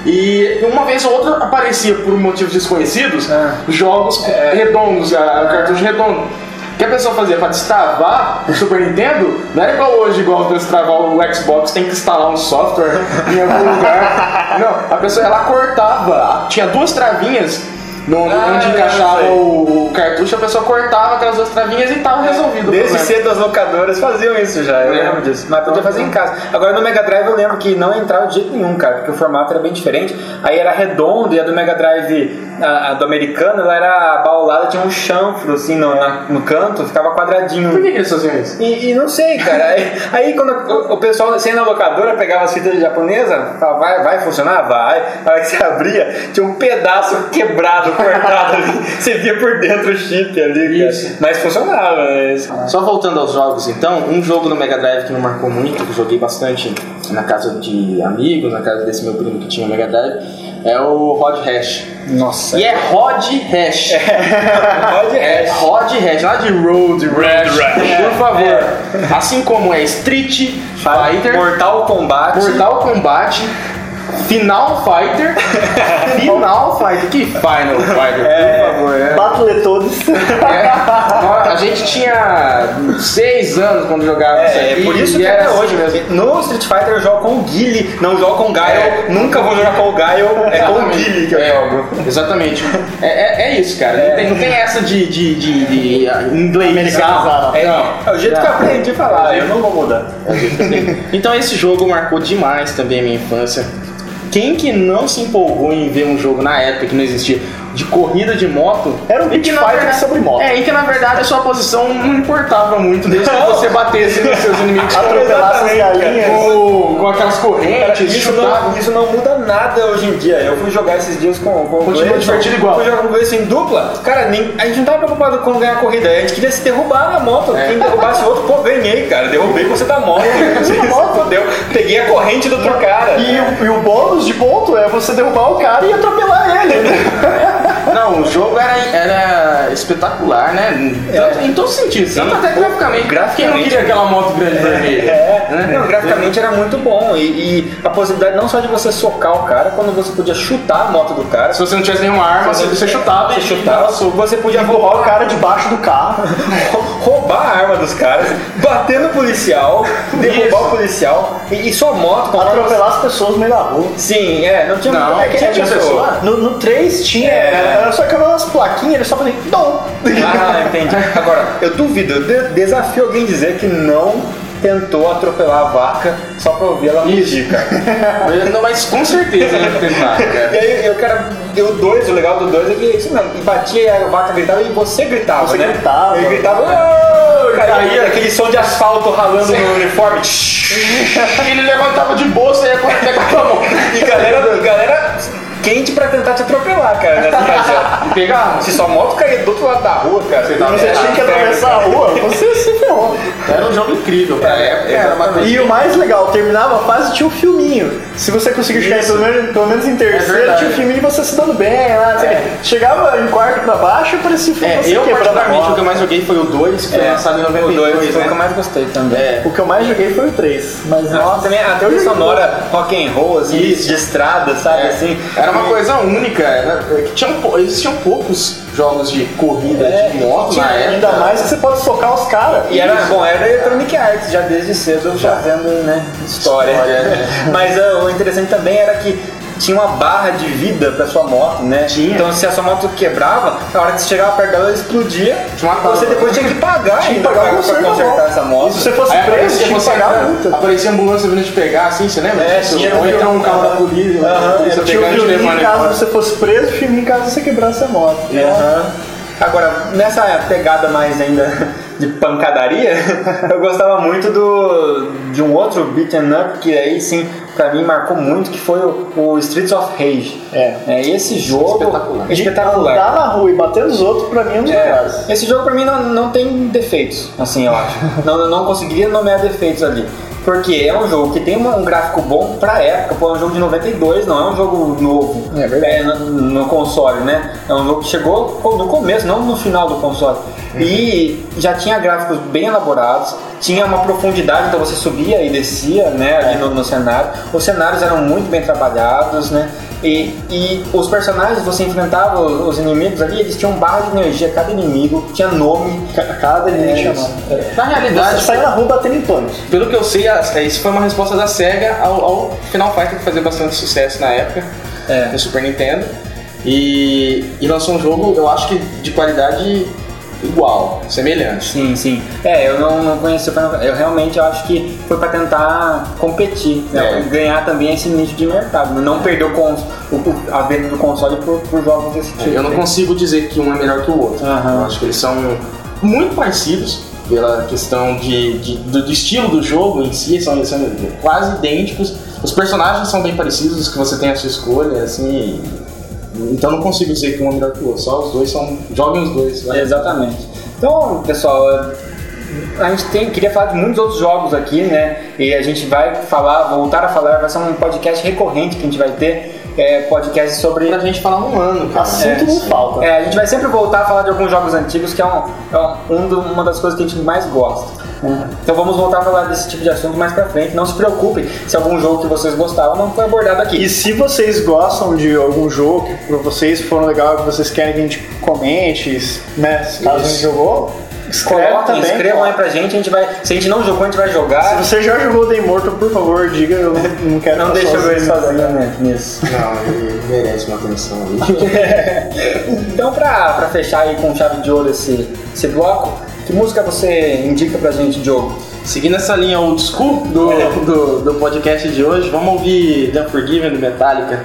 D: E uma vez ou outra aparecia por motivos desconhecidos
C: Ah.
D: jogos redondos, a- cartucho redondo. O que a pessoa fazia para destravar o Super Nintendo não era igual hoje, igual para destravar o Xbox, tem que instalar um software em algum lugar. Não, a pessoa ela cortava, tinha duas travinhas no,
C: Ah,
D: onde encaixava o, cartucho, a pessoa cortava aquelas duas travinhas e tava resolvido
C: Desde cedo as locadoras faziam isso já, eu
D: É.
C: lembro disso. Mas podia fazer em casa. Agora no Mega Drive eu lembro que não entrava de jeito nenhum, cara, porque o formato era bem diferente. Aí era redondo e a do Mega Drive, a, a do americano, ela era baulada, tinha um chanfro assim no, na- no canto, ficava quadradinho.
D: Por que, que eles faziam isso?
C: E, e não sei, cara. Aí, aí quando o, o pessoal, sem na locadora, pegava as fitas japonesas, falava, vai, vai funcionar? Vai. A que você abria, tinha um pedaço quebrado, cortado ali. Você via por dentro o chip ali.
D: Isso.
C: Mas funcionava. Mas...
D: Só voltando aos jogos então, um jogo no Mega Drive que me marcou muito, que eu joguei bastante na casa de amigos, na casa desse meu primo que tinha Mega Drive, é o Rod Hash.
C: Nossa.
D: E é Rod Hash.
C: Rod
D: É
C: Hash.
D: Rod Hash, lá de Road Rash. Por favor. Assim como é Street Fighter,
C: Mortal Kombat.
D: Mortal Kombat, Final Fighter, Final Fighter, que Final Fighter, por favor. É.
B: Battletoads.
D: É, a gente tinha 6 anos quando jogava isso
C: É,
D: aqui.
C: é por isso que
D: era
C: até
D: assim
C: hoje,
D: mesmo.
C: no Street Fighter eu jogo com o Guile, não jogo com o Gaio,
D: É.
C: nunca vou jogar com o Gaio, é com o. Guile que eu
D: É,
C: jogo.
D: Exatamente. É, é, é isso, cara. Não, tem, não tem essa de, de, de, de ah, inglês.
B: Americanizado.
C: É, é o jeito que eu aprendi a falar, eu não vou mudar.
D: Então esse jogo marcou demais também a minha infância. Quem que não se empolgou em ver um jogo na época que não existia de corrida de moto?
B: Era um Beat Fighter
D: verdade-
B: sobre moto.
D: É, e que na verdade a sua posição não importava muito, desde que você batesse nos seus inimigos
B: Atropelar essas
C: Exatamente,
B: galinhas.
D: com, com aquelas correntes,
C: Isso não, isso não muda nada hoje em dia. Eu fui jogar esses dias com, com o
D: Continua divertido igual.
C: Fui jogar com o em dupla. Cara, nem, a gente não tava preocupado com ganhar a corrida. A gente queria se derrubar na moto.
D: É.
C: Quem derrubasse o outro, pô, ganhei, cara. Derrubei você da moto. Você da moto, fodeu. Peguei a corrente do outro cara.
B: E o, e o bônus de ponto é você derrubar o cara e atropelar ele.
D: Não, o jogo era, era espetacular, né? Tanto- Em todos os sentidos, tanto até graficamente. Quem não
C: Graficamente.
D: queria aquela moto grande vermelha?
C: É,
D: Né?
C: não, graficamente era muito bom. E, e a possibilidade não só de você socar o cara, quando você podia chutar a moto do cara.
D: Se você não tivesse nenhuma arma, você, você chutava
C: Você
D: e
C: chutava, você podia
B: Empurrar
C: roubar
B: o cara debaixo do carro.
C: roubar a arma dos caras, bater no policial, derrubar
D: Isso.
C: o policial e, e sua moto com
B: Atropelar as pessoas no meio da rua.
C: Sim, é, não tinha
D: Não,
C: é
D: tinha
C: tinha
D: pessoa.
C: pessoa.
B: No, no 3 tinha,
C: É.
B: era só umas plaquinhas, ele só fazia dom.
C: Ah, entendi. Agora, eu duvido, eu de- desafio alguém dizer que não tentou atropelar a vaca só pra ouvir ela rugir, cara.
D: Não, mas com certeza ele nada,
C: E
D: cara.
C: aí eu quero. Deu dois, o legal do dois é que é isso mesmo. E batia e a vaca gritava e você gritava,
B: Você
C: né?
B: gritava.
C: Ele gritava. Caía aquele som de asfalto ralando no uniforme.
D: Ele levantava de bolsa e ia pegar com a mão.
C: E galera, e galera quente pra tentar te atropelar, cara.
D: E pegava.
C: Se sua moto cair do outro lado da rua, cara, você,
B: E você tinha que atravessar a rua, você se ferrou.
D: Era um jogo incrível pra época. Era uma coisa.
B: E o mais legal, terminava a fase tinha um filminho. Se você conseguir chegar pelo menos, pelo menos em terceiro,
D: verdade.
B: tinha um filminho de você se dando bem lá. o quê. Chegava em quarto pra baixo, parecia que
D: É,
B: você
D: eu particularmente o que eu mais joguei foi o 2, que foi lançado em
C: O
D: 92,
C: 2 foi o que eu
D: né?
C: mais gostei também.
D: É.
B: O que eu mais joguei foi o 3. Mas
C: Nossa, também a trilha sonora rock and roll, assim,
D: Isso.
C: de estrada, sabe,
D: É.
C: assim.
D: Era uma coisa única, era, é que tinham, pou- existiam poucos jogos de corrida
C: É,
D: de moto
C: tinha
D: na época.
B: ainda mais que você pode socar os caras.
C: E era, bom, era Electronic Arts já desde cedo fazendo, né, história.
D: História, né?
C: Mas ah, o interessante também era que tinha uma barra de vida pra sua moto, né?
D: Tinha.
C: Então se a sua moto quebrava, na hora que você chegava perto dela, ela explodia.
D: Tinha uma
C: você depois tinha que pagar
B: Tinha
C: ainda
B: pagar
C: pra, consertar essa moto.
B: E se você fosse
D: Aí
B: preso,
D: aparecia
B: tinha que
D: você
B: pagar a multa.
D: aparecia a ambulância vindo te pegar, assim, você lembra?
C: É, tinha,
D: Ou
C: tinha
D: então um carro da polícia, a polícia
B: Tinha
D: pegando e te
B: filminho
D: levando
B: caso você fosse preso, o filminho caso você quebrasse a moto.
C: Aham. Agora, nessa pegada mais ainda de pancadaria, eu gostava muito do de um outro beat'em up que aí sim, pra mim marcou muito, que foi o, o Streets of Rage.
D: É.
C: esse jogo
D: Espetacular.
C: espetacular.
B: Andar na rua e bater nos outros, pra mim, é um dos
C: É,
B: melhores.
C: esse jogo pra mim não, não tem defeitos, assim eu acho. não, não conseguiria nomear defeitos ali. Porque é um jogo que tem uma- um gráfico bom pra época, pô, é um jogo de 92, não é um jogo novo
B: É verdade.
C: no, no console, né? É um jogo que chegou no começo, não no final do console. E já tinha gráficos bem elaborados, tinha uma profundidade, então você subia e descia, né, ali no, no cenário. Os cenários eram muito bem trabalhados, né? E, e os personagens, você enfrentava os os inimigos ali, eles tinham barra de energia, cada inimigo tinha nome.
B: Cada inimigo
C: É,
B: chamado.
D: Na
B: Você
D: realidade,
B: sai na rua batendo em pânico.
D: pelo que eu sei, a- isso foi uma resposta da SEGA ao, ao Final Fighter que fazia bastante sucesso na época,
C: É.
D: no Super Nintendo. E, e lançou um jogo, eu acho que de qualidade igual, semelhante.
C: Sim, sim. É, eu não, não conheci o Final Fantasy. Eu realmente acho que foi pra tentar competir, né?
D: É.
C: ganhar também esse nicho de mercado, não perder o cons, o, a venda do console por, por jogos desse tipo.
D: Eu não consigo dizer que um é melhor que o outro.
C: Aham.
D: Eu acho que eles são muito parecidos pela questão de, de- do, do estilo do jogo em si, são, são quase idênticos. Os personagens são bem parecidos, os que você tem a sua escolha, assim. Então não consigo dizer que um é melhor que o outro. Só os dois são. Joguem os dois. vai.
C: Exatamente. Então, pessoal, a gente tem, queria falar de muitos outros jogos aqui, né? E a gente vai falar, voltar a falar, vai ser um podcast recorrente que a gente vai ter. É, podcast sobre
D: Pra gente falar um ano, cara.
B: Assunto não falta.
C: É, a gente vai sempre voltar a falar de alguns jogos antigos, que é, um, é um do- uma das coisas que a gente mais gosta. né? Então vamos voltar a falar desse tipo de assunto mais pra frente. Não se preocupem se algum jogo que vocês gostavam não foi abordado aqui.
B: E se vocês gostam de algum jogo que pra vocês foram legal, que vocês querem que a gente comente, né? Se caso a gente jogou, escreve também.
C: escrevam aí pra gente, a gente vai. Se a gente não jogou, a gente vai
B: Se
C: jogar.
B: você já jogou The Immortal, por favor, diga, eu não, quero
C: Não deixa eu ver
B: sozinho.
C: sozinho né, nisso.
D: Não, ele merece uma atenção aí.
C: Então, pra, pra fechar aí com chave de ouro esse, esse bloco, que música você indica pra gente, Diogo?
D: Seguindo essa linha old school do, do, do podcast de hoje, vamos ouvir The Unforgiven do Metallica.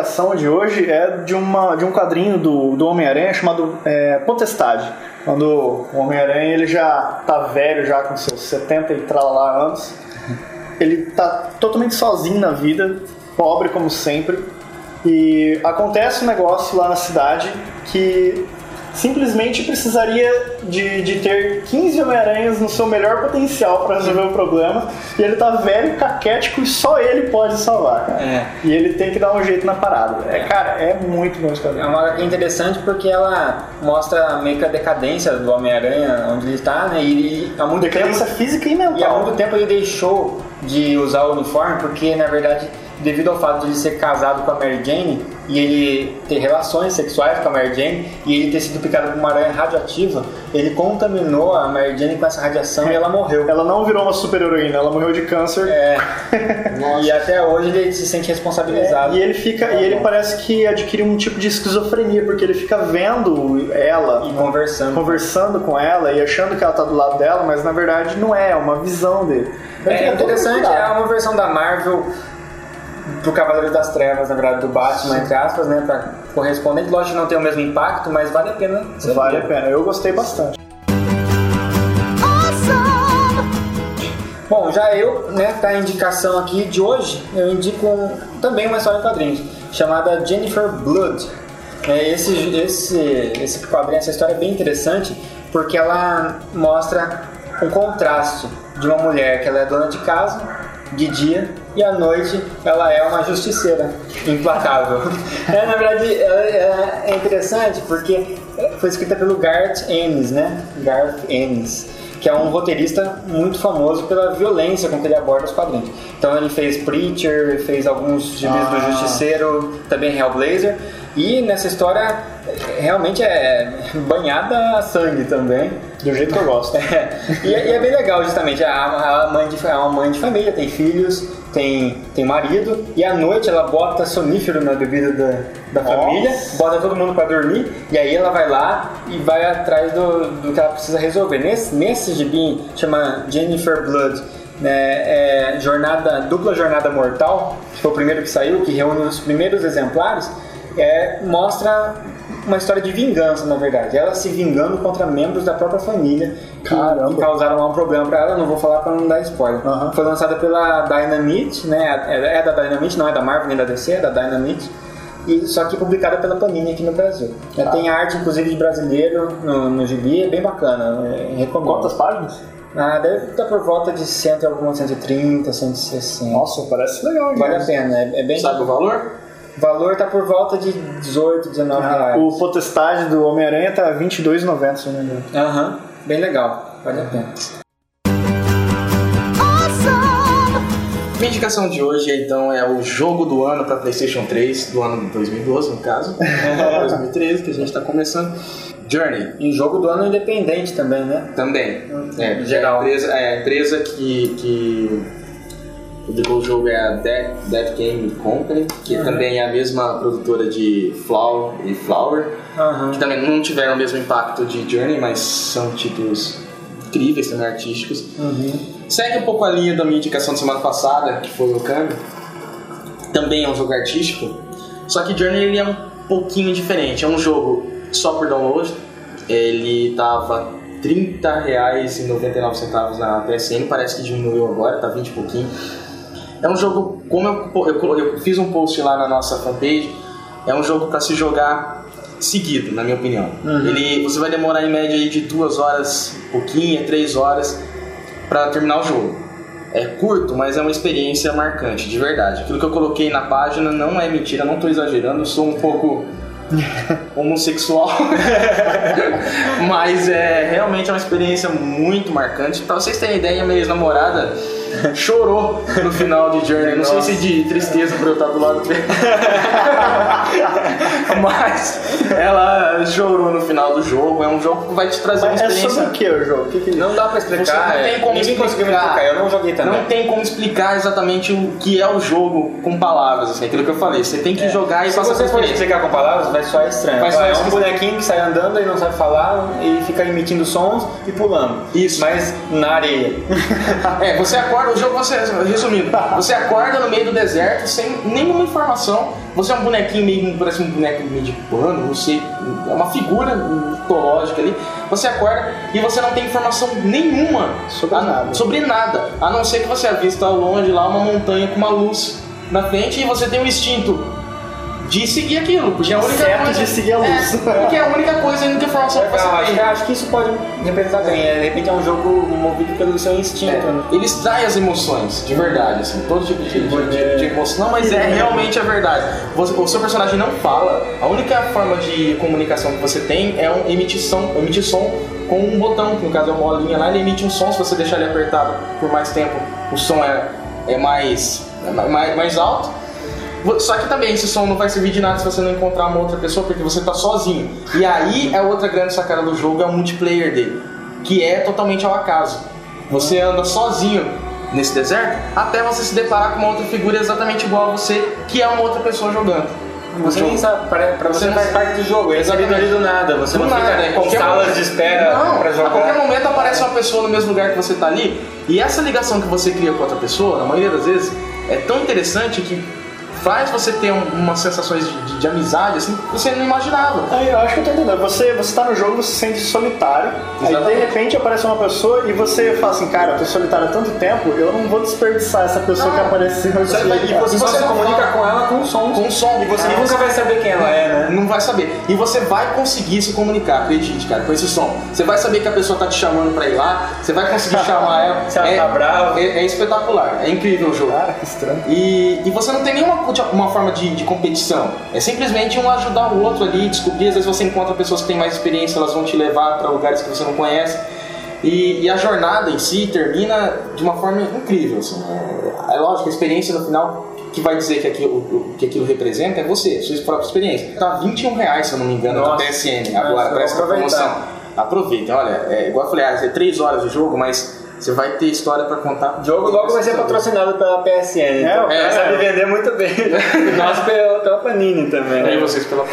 B: Indicação de hoje é de, uma, de um quadrinho do, do Homem-Aranha chamado é, Potestade. Quando o Homem-Aranha ele já tá velho, já com seus 70 e tralalá anos. Ele tá totalmente sozinho na vida, pobre como sempre. E acontece um negócio lá na cidade que simplesmente precisaria de, de ter 15 Homem-Aranhas no seu melhor potencial para resolver o problema. E ele tá velho, caquético e só ele pode salvar, cara.
C: É.
B: E ele tem que dar um jeito na parada. É, cara, é muito bom esse
C: É uma HQ interessante porque ela mostra meio que a decadência do Homem-Aranha, onde ele está, né? E, há muito
B: Decadência
C: tempo,
B: física e
C: e há
B: mental.
C: muito tempo ele deixou de usar o uniforme porque, na verdade, devido ao fato de ele ser casado com a Mary Jane e ele ter relações sexuais com a Mary Jane e ele ter sido picado por uma aranha radioativa, ele contaminou a Mary Jane com essa radiação e ela morreu.
B: Ela não virou uma super heroína, ela morreu de câncer.
C: É. E até hoje ele se sente responsabilizado.
B: É, e ele fica e ele parece que adquire um tipo de esquizofrenia porque ele fica vendo ela
C: E conversando.
B: conversando com ela e achando que ela tá do lado dela mas na verdade não é é uma visão dele Ele
C: É
B: todo
C: interessante, é uma versão da Marvel pro Cavaleiro das Trevas, na verdade, do Batman, entre aspas, né? Pra correspondente. Lógico que não tem o mesmo impacto, mas vale a pena. você
B: vale a pena eu gostei bastante
C: Bom, já eu, né, pra indicação aqui de hoje, eu indico um- também uma história em quadrinhos, chamada Jennifer Blood. É, esse, esse, esse quadrinho, essa história é bem interessante, porque ela mostra um contraste de uma mulher que ela é dona de casa, de dia, e à noite ela é uma justiceira implacável. É, na verdade, ela- ela é interessante porque foi escrita pelo Garth Ennis, né? Garth Ennis que é um roteirista muito famoso pela violência com que ele aborda os quadrinhos. Então ele fez Preacher, fez alguns gibis do Justiceiro, também Hellblazer, e nessa história realmente é banhada a sangue também.
B: do jeito que eu gosto
C: É, e, é- e é bem legal, justamente. A, a mãe de, é uma mãe de família, tem filhos, tem, tem marido, e à noite ela bota sonífero na bebida da, da
B: Nossa.
C: família, bota todo mundo pra dormir, e aí ela vai lá e vai atrás do, do que ela precisa resolver. Nesse, nesse gibi, chama Jennifer Blood. né, é jornada, dupla jornada mortal, que foi o primeiro que saiu, que reúne os primeiros exemplares, é, mostra uma história de vingança, na verdade. Ela se vingando contra membros da própria família que, que causaram lá um problema pra ela. Não vou falar pra não dar spoiler.
B: Aham.
C: Foi lançada pela Dynamite, né? É, é da Dynamite, não é da Marvel nem da DC, é da Dynamite. E, só que publicada pela Panini aqui no Brasil.
B: Ah.
C: Tem arte, inclusive, de brasileiro no, no gibi, é bem bacana. é, recomendo.
B: quantas páginas
C: Ah, deve estar por volta de 100 e alguma, 130, 160.
B: nossa parece legal hein,
C: Vale a pena, é, é bem.
D: Sabe o valor?
C: O valor tá por volta de 18, 19
B: Ah,
C: reais.
B: o Potestade do Homem-Aranha tá R$22,90 se eu não me engano
C: Aham, bem legal, vale a pena.
D: Minha indicação de hoje então é o jogo do ano para PlayStation 3, do ano de 2012 no caso, 2013 que a gente está começando. Journey
C: E jogo do ano independente também, né?
D: também. É,
C: Em geral.
D: A empresa, é, a empresa que, que o jogo é a Dead Game Company, que também é a mesma produtora de Flower e Flower,
C: Aham.
D: que também não tiveram o mesmo impacto de Journey, mas são títulos incríveis também artísticos. Segue um pouco a linha da minha indicação da semana passada, que foi o Kami. Também é um jogo artístico, só que Journey ele é um pouquinho diferente. É um jogo só por download. Ele tava R$ 30,99 na PSN, parece que diminuiu agora, tá 20 e pouquinho. É um jogo, como eu, eu, eu fiz um post lá na nossa fanpage, é um jogo para se jogar seguido, na minha opinião. Ele, você vai demorar em média de duas horas, pouquinho, três horas para terminar o jogo. É curto, mas é uma experiência marcante, de verdade. Aquilo que eu coloquei na página não é mentira, não estou exagerando, sou um pouco homossexual. mas é realmente é uma experiência muito marcante. Pra vocês terem ideia, minha ex-namorada chorou no final de Journey. Não sei se de tristeza por eu estar do lado dele. mas ela chorou no final do jogo. É um jogo que vai te trazer uma
B: Mas é
D: experiência.
B: sobre o que o jogo? Que que.
C: Não dá pra explicar,
D: Você não
C: é,
D: tem como
C: ninguém conseguiu me
D: explicar.
C: explicar, eu não joguei também.
D: Não tem como explicar exatamente o que é o jogo com palavras, assim, aquilo que eu falei. Você tem que jogar e
C: Se
D: passar
C: você
D: por
C: for explicar com palavras, vai soar estranho.
D: Vai soar
C: é um bonequinho que sai andando e não sabe falar e fica emitindo sons e pulando.
D: Isso.
C: Mas na areia.
D: É, você acorda acorda, o jogo você, resumindo, você acorda no meio do deserto sem nenhuma informação. Você é um bonequinho meio, parece um boneco meio de pano, sei, é uma figura mitológica ali. Você acorda e você não tem informação nenhuma
B: Sobre
D: a-
B: nada.
D: sobre nada, a não ser que você avista ao longe lá uma montanha com uma luz na frente e você tem um instinto de seguir aquilo, porque é a única
B: Certo
D: coisa
B: de seguir a luz.
D: É, porque é a única coisa, a única informação que
C: Legal,
D: você
C: acho,
D: tem.
C: que- acho que isso pode representar bem. é, De repente é um jogo movido pelo seu instinto. né?
D: É, eles traem as emoções, de verdade, assim, todo tipo de, de, de- de emoção. Não, mas é realmente a verdade. Você- o seu personagem não fala, a única forma de comunicação que você tem é um emitir som, emitir som com um botão, que no caso é uma bolinha lá, ele emite um som, se você deixar ele apertado por mais tempo, o som é, é mais, é mais, mais alto. Só que também esse som não vai servir de nada se você não encontrar uma outra pessoa, porque você tá sozinho. E aí é outra grande sacada do jogo, é o multiplayer dele, que é totalmente ao acaso. Você anda sozinho nesse deserto até você se deparar com uma outra figura exatamente igual a você, que é uma outra pessoa jogando.
C: Você nem sabe, pra, pra você,
D: Você não
C: faz parte do jogo, sabe
D: Exatamente.
C: ali do nada, você
D: Do
C: não
D: nada,
C: fica
D: né? Qualquer
C: salas
D: momento-
C: de espera
D: Não,
C: pra jogar.
D: A qualquer momento aparece uma pessoa no mesmo lugar que você tá ali, e essa ligação que você cria com outra pessoa, na maioria das vezes, é tão interessante que faz você ter um- umas sensações de, de- de amizade assim que você não imaginava.
B: Aí, eu acho que eu tô entendendo. Você, você tá no jogo, você se sente solitário. Aí de
D: Exatamente.
B: repente aparece uma pessoa e você fala assim, cara, eu tô solitário há tanto tempo, eu não vou desperdiçar essa pessoa
D: Não.
B: que apareceu aqui.
C: E você
D: você
C: se comunica
D: fala.
C: com ela com som.
D: Com som.
C: E você
D: Ah,
C: nunca
D: você-
C: vai saber quem ela é, né?
D: Não vai saber. E você vai conseguir se comunicar, acredite, cara, com esse som. Você vai saber que a pessoa tá te chamando pra ir lá, você vai conseguir chamar ela.
C: Se ela
D: é,
C: tá brava.
D: É, é espetacular, é incrível o jogo.
B: Cara, que estranho.
D: E, e você não tem nenhuma uma forma de, de competição. É simplesmente um ajudar o outro ali, descobrir. Às vezes você encontra pessoas que têm mais experiência, elas vão te levar para lugares que você não conhece. E, e a jornada em si termina de uma forma incrível. Assim. É, é lógico, a experiência no final que vai dizer que aquilo, que aquilo representa é você, sua própria experiência. Tá 21 reais, se eu não me engano,
C: Nossa.
D: no PSN agora, para essa promoção. Aproveitem, olha, é, igual eu falei, ah, é 3 horas de jogo, mas você vai ter história para contar.
C: O jogo logo vai ser patrocinado pela PSN. então
B: É,
C: é, sabe vender muito bem. E nós pela, pela Panini também.
D: E
C: né?
D: vocês pela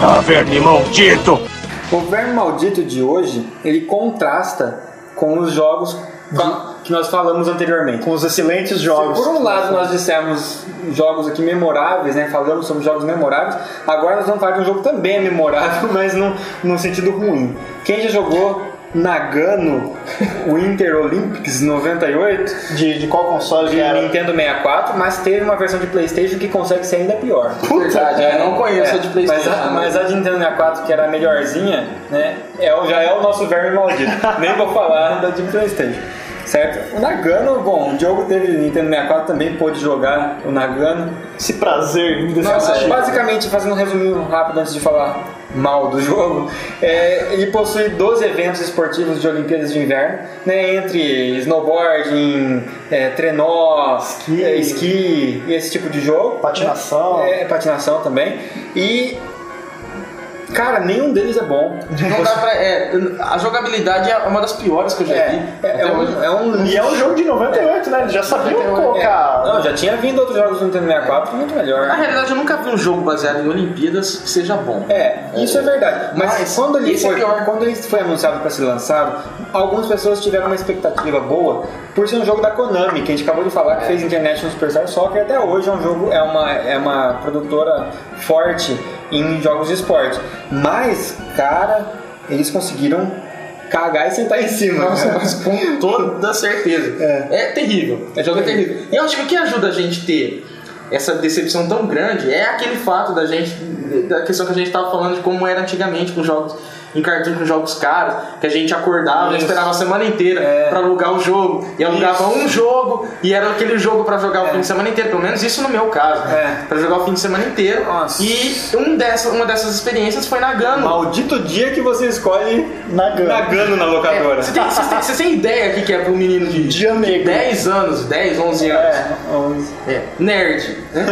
H: Ah, verme maldito!
C: O Verme Maldito de hoje, ele contrasta com os jogos de- que nós falamos anteriormente.
B: Com os excelentes jogos.
C: Por um lado, nós dissemos jogos aqui memoráveis, né? Falamos sobre jogos memoráveis. Agora nós vamos falar de um jogo também memorável, mas num, num sentido ruim. Quem já jogou Nagano Winter Olympics 98
B: De, de qual console
C: de
B: era?
C: Nintendo 64, mas teve uma versão de PlayStation que consegue ser ainda pior.
D: Verdade, é, não conheço a de Playstation.
C: Mas a,
D: né?
C: mas a de Nintendo 64, que era a melhorzinha, né? É, já é o nosso verme maldito. Nem vou falar da de Playstation. Certo? O Nagano, bom, o Diogo teve Nintendo 64 também pôde jogar o Nagano.
B: Esse prazer
C: Nossa, basicamente, fazendo um resuminho rápido antes de falar mal do jogo, é, ele possui 12 eventos esportivos de Olimpíadas de Inverno, né, entre snowboarding, é, trenó,
B: Esqui.
C: é, esqui e esse tipo de jogo.
B: Patinação.
C: É, patinação também. E. Cara, nenhum deles é bom.
D: Não dá pra, é, a jogabilidade é uma das piores que eu já vi.
C: É, é,
D: até
C: é
D: hoje.
C: um, é um
B: E é um jogo de 98, né? Eles já sabiam
D: 98,
B: colocar.
C: Não, já tinha vindo outros jogos do Nintendo 64 muito melhor.
D: Na realidade, eu nunca vi um jogo baseado em Olimpíadas que seja bom.
C: É, isso é verdade. Mas,
D: Mas
C: quando, ele
D: é
C: foi, quando ele foi anunciado para ser lançado, algumas pessoas tiveram uma expectativa boa por ser um jogo da Konami, que a gente acabou de falar que fez International Superstar Soccer. Até hoje é um jogo, é uma, é uma produtora forte em jogos de esporte. Mas, cara, eles conseguiram cagar e sentar em cima.
D: Nossa, mas com toda certeza. É, terrível. É jogo terrível. E eu acho que o que ajuda a gente a ter essa decepção tão grande é aquele fato da gente, da questão que a gente estava falando de como era antigamente com jogos em cartão com jogos caros, que a gente acordava e
C: Isso.
D: esperava a semana inteira
C: É.
D: pra alugar o jogo. E alugava um jogo e era aquele jogo pra jogar o fim de semana inteiro, pelo menos isso no meu caso.
C: É.
D: Pra jogar o fim de semana inteiro.
C: Nossa.
D: E um dessa, uma dessas experiências foi na Gano.
C: Maldito dia que você escolhe
B: Nagano.
C: Nagano na
D: É,
C: locadora.
D: Você tem, vocês têm- vocês têm ideia aqui que é para um menino de,
B: Dia negro.
D: 10 anos, 10, 11 anos?
C: É, onze.
D: É, nerd, né?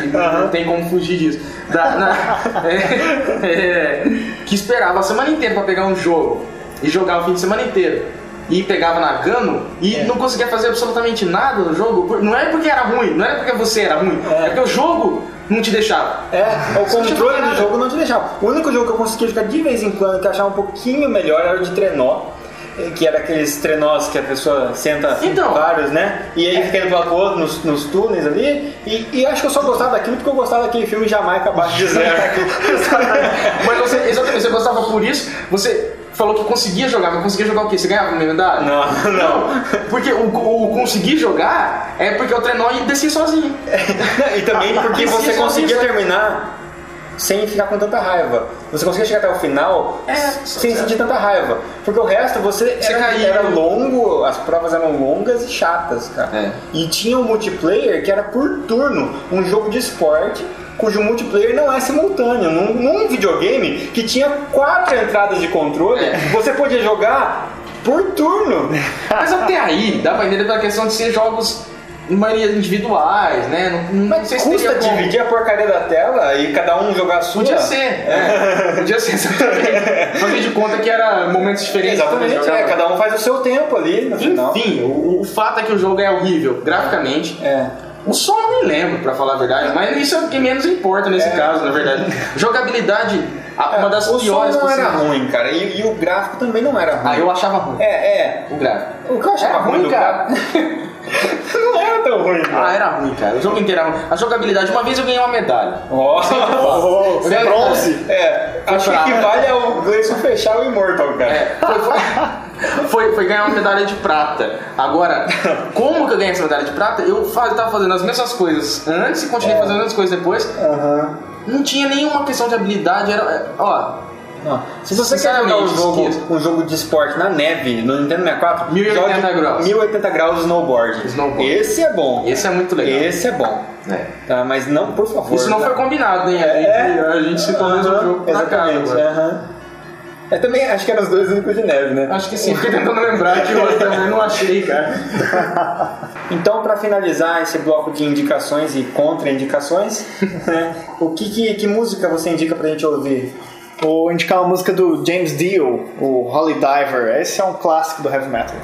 D: Que Não tem como fugir disso. Da- na- é, é, que esperava a semana inteira pra pegar um jogo e jogar o fim de semana inteiro. E pegava na Gano e não conseguia fazer absolutamente nada no jogo. Não era porque era ruim, não era porque você era ruim, é, porque o jogo não te deixava.
C: É, o controle do jogo não te deixava. O único jogo que eu conseguia jogar de vez em quando, que achava um pouquinho melhor, era o de trenó. Que era aqueles trenós que a pessoa senta
D: Então.
C: vários, né? E aí fica indo pro outro nos, nos túneis ali. E, e acho que eu só gostava daquilo porque eu gostava daquele filme Jamaica abaixo de zero.
D: Mas você, exatamente, você gostava por isso, você falou que conseguia jogar, mas conseguia jogar o quê? Você ganhava uma medalha?
C: Não, não.
D: Porque o, o conseguir jogar é porque o trenó descia sozinho.
C: e também porque
D: Descia
C: você
D: sozinho,
C: conseguia terminar sem ficar com tanta raiva. Você conseguia chegar até o final
D: É,
C: sem sentir tanta raiva. Porque o resto você,
D: Você
C: era,
D: caía.
C: era longo, as provas eram longas e chatas, cara.
D: É.
C: E tinha um multiplayer que era por turno, um jogo de esporte cujo multiplayer não é simultâneo. Num, num videogame que tinha quatro entradas de controle,
D: É.
C: você podia jogar por turno.
D: Mas até aí, dá pra entender pela questão de ser jogos, em maioria, individuais, né? Não, não
C: Mas
D: sei se
C: custa
D: como-
C: dividir a porcaria da tela e cada um jogar a sua?
D: Podia ser, é. Podia ser, exatamente. Fazer de conta que era momentos diferentes.
C: Exatamente, é, cada um faz o seu tempo ali no final.
D: Enfim, o, o fato é que o jogo é horrível, graficamente.
C: É.
D: O som eu nem lembro, pra falar a verdade, mas isso é o que menos importa nesse
C: É.
D: caso, na verdade. Jogabilidade, uma das
C: o
D: piores
C: som não era ruim, cara, e, e o gráfico também não era ruim.
D: Ah, eu achava ruim.
C: É, é.
D: O gráfico.
C: O que eu achava
D: Era
C: ruim,
D: ruim,
C: do
D: cara.
C: gráfico não era tão ruim,
D: Ah,
C: cara.
D: era ruim, cara. O jogo inteiro era ruim. A jogabilidade, uma vez eu ganhei uma medalha.
C: Ó,
D: Eu ganhei-
I: bronze.
C: É, acho que
D: prata.
C: equivale ao Gleison fechar o Immortal, cara.
D: É, foi, foi, foi, foi ganhar uma medalha de prata. Agora, como que eu ganhei essa medalha de prata? Eu tava fazendo as mesmas coisas antes e continuei fazendo as mesmas coisas depois.
C: Aham.
D: Não tinha nenhuma questão de habilidade. Era, é, ó,
C: Não. Se você quer jogar um jogo, um jogo de esporte na neve, no Nintendo 64,
D: 1080
C: jogue
D: graus.
C: 1080 graus snowboard.
D: Snowboard.
C: Esse é bom.
D: esse é muito legal.
C: Esse é bom.
D: É.
C: Tá, mas não, por favor.
D: Isso não foi combinado, hein? A gente,
C: É.
D: a gente se tornou um jogo na
C: Exatamente.
D: agora.
C: aham. Eu também acho que eram os dois únicos de neve, né?
D: Acho que sim, fiquei tentando lembrar que eu também não achei, cara.
C: Então, para finalizar esse bloco de indicações e contraindicações, né, o que, que, que música você indica pra gente ouvir?
I: Vou indicar uma música do James Dio, o Holy Diver. Esse é um clássico do heavy metal.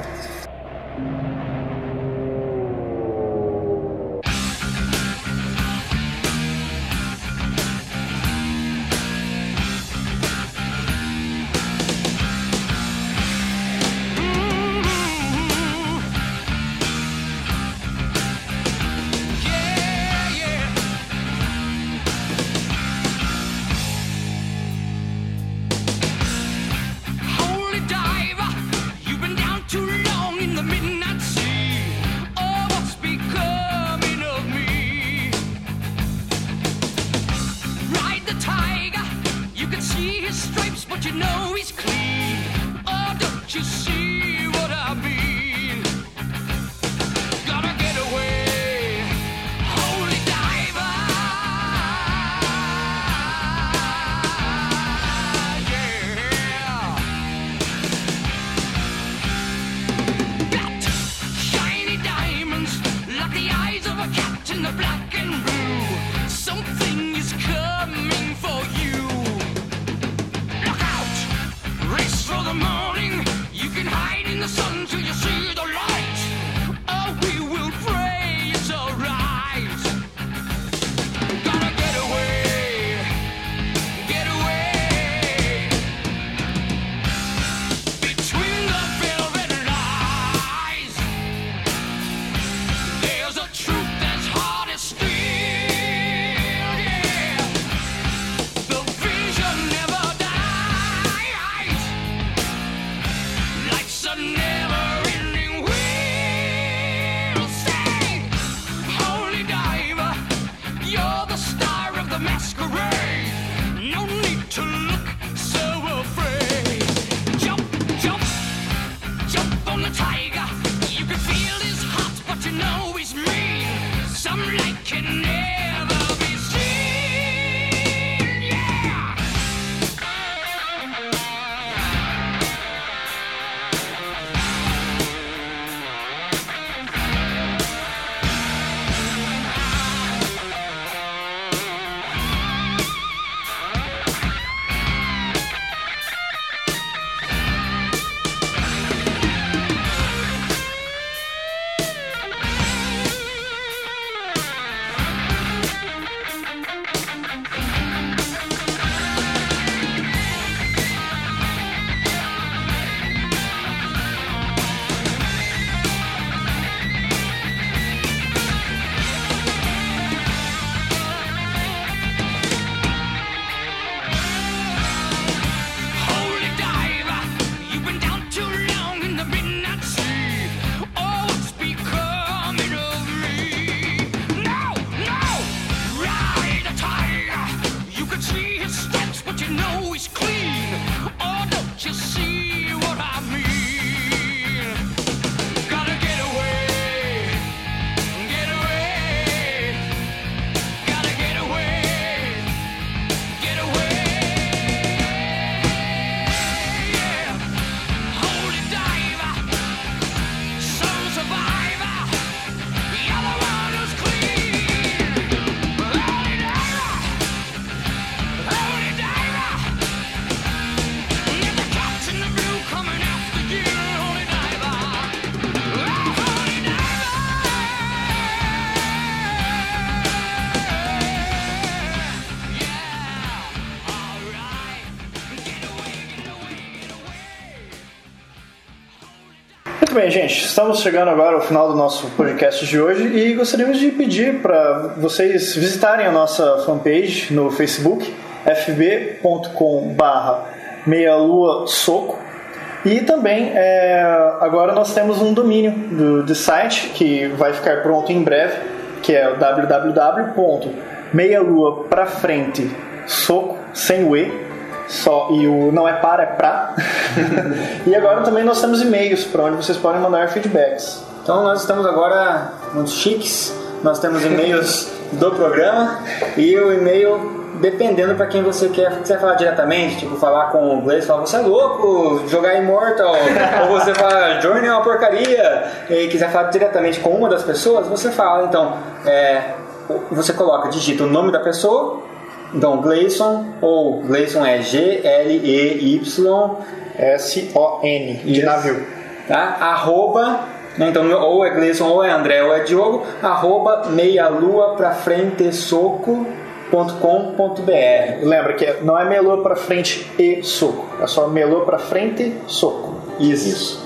B: Bem, gente. Estamos chegando agora ao final do nosso podcast de hoje e gostaríamos de pedir para vocês visitarem a nossa fanpage no Facebook, fb.com/barra meia-lua soco. E também é, agora nós temos um domínio do, do site que vai ficar pronto em breve, que é o www.meialua pra frente soco sem o e só e o não é para é pra. e agora também nós temos e-mails para onde vocês podem mandar feedbacks.
C: Então nós estamos agora muito chiques, nós temos e-mails do programa e o e-mail dependendo para quem você quer, quiser falar diretamente, tipo falar com o Gleice, falar você é louco, jogar Immortal, ou você fala Journey é uma porcaria, e quiser falar diretamente com uma das pessoas, você fala, então, é, você coloca, digita o nome da pessoa, então Gleison, ou Gleison é G-L-E-Y,
B: S-O-N, de navio.
C: tá? Arroba, né, então ou é Gleison, ou é André, ou é Diogo, arroba meialua pra frente soco.com.br.
B: Lembra que é- não é melô para frente e soco, é só melô para frente soco.
C: Isso.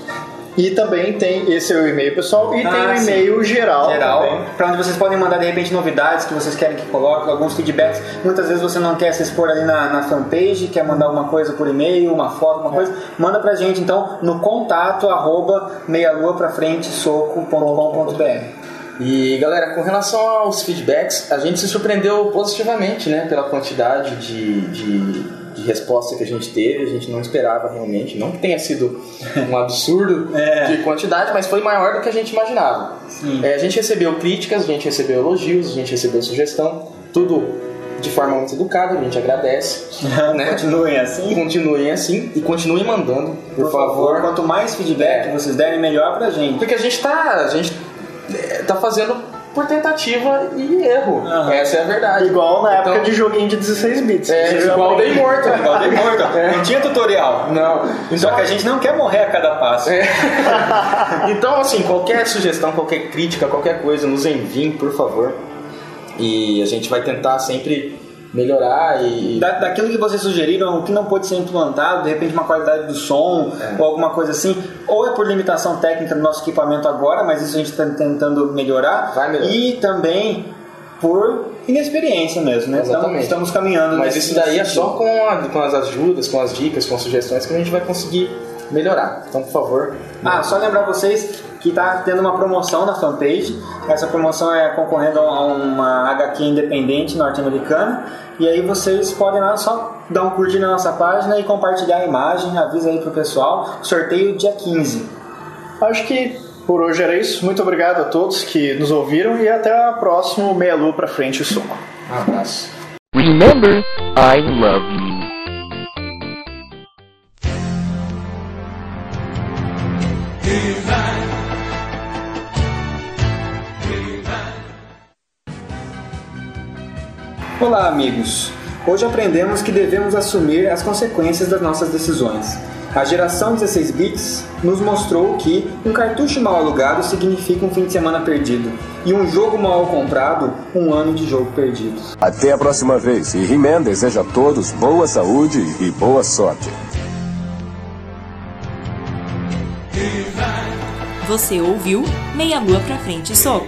B: E também tem esse é o e-mail pessoal e
C: Ah,
B: tem o
C: sim.
B: e-mail geral.
C: geral, para onde vocês podem mandar de repente novidades que vocês querem que coloque, alguns feedbacks. Muitas vezes você não quer se expor ali na, na fanpage, quer mandar uma coisa por e-mail, uma foto, uma coisa, manda pra gente então no contato arroba meialua pra frente soco.com.br.
D: E galera, com relação aos feedbacks, a gente se surpreendeu positivamente, né, pela quantidade de, de, de resposta que a gente teve. A gente não esperava realmente, não que tenha sido um absurdo
C: É.
D: de quantidade, mas foi maior do que a gente imaginava. É, a gente recebeu críticas, a gente recebeu elogios, a gente recebeu sugestão, tudo de forma muito educada, a gente agradece. né?
C: Continuem assim.
D: Continuem assim e continuem mandando, por, favor.
C: Quanto mais feedback
D: É.
C: vocês derem, melhor pra gente.
D: Porque a gente tá. A gente é, tá fazendo por tentativa e erro.
C: Aham.
D: Essa é a verdade.
B: Igual na época
D: Então,
B: de joguinho de 16 bits.
D: É,
B: já
D: igual. Day Morto.
C: Igual Immortal. Não tinha tutorial.
D: Não.
C: Só que a gente não quer morrer a cada passo.
D: É. então, assim, qualquer sugestão, qualquer crítica, qualquer coisa, nos enviem, por favor. E a gente vai tentar sempre melhorar e.
C: Da, daquilo que vocês sugeriram, o que não pode ser implantado, de repente uma qualidade do som ou alguma coisa assim, ou é por limitação técnica do nosso equipamento agora, mas isso a gente está tentando melhorar,
D: Vai melhorar.
C: e também por inexperiência mesmo, né? Estamos,
D: Exatamente.
C: estamos caminhando.
D: Mas isso daí é
C: nesse
D: só
C: sentido.
D: com, a- com as ajudas, com as dicas, com as sugestões que a gente vai conseguir melhorar. Então, por favor.
C: Ah, só lembrar vocês que está tendo uma promoção na fanpage. Essa promoção é concorrendo a uma HQ independente norte-americana. E aí vocês podem lá só dar um curtir na nossa página e compartilhar a imagem. Avisa aí pro pessoal. Sorteio dia 15.
B: Acho que por hoje era isso. Muito obrigado a todos que nos ouviram e até a próxima Meia Lua pra frente e soco.
D: Um abraço.
F: Remember, I love you.
C: Olá, amigos. Hoje aprendemos que devemos assumir as consequências das nossas decisões. A geração 16 bits nos mostrou que um cartucho mal alugado significa um fim de semana perdido e um jogo mal comprado, um ano de jogo perdido.
H: Até a próxima vez. E He-Man deseja a todos boa saúde e boa sorte.
A: Você ouviu Meia Lua pra frente soco.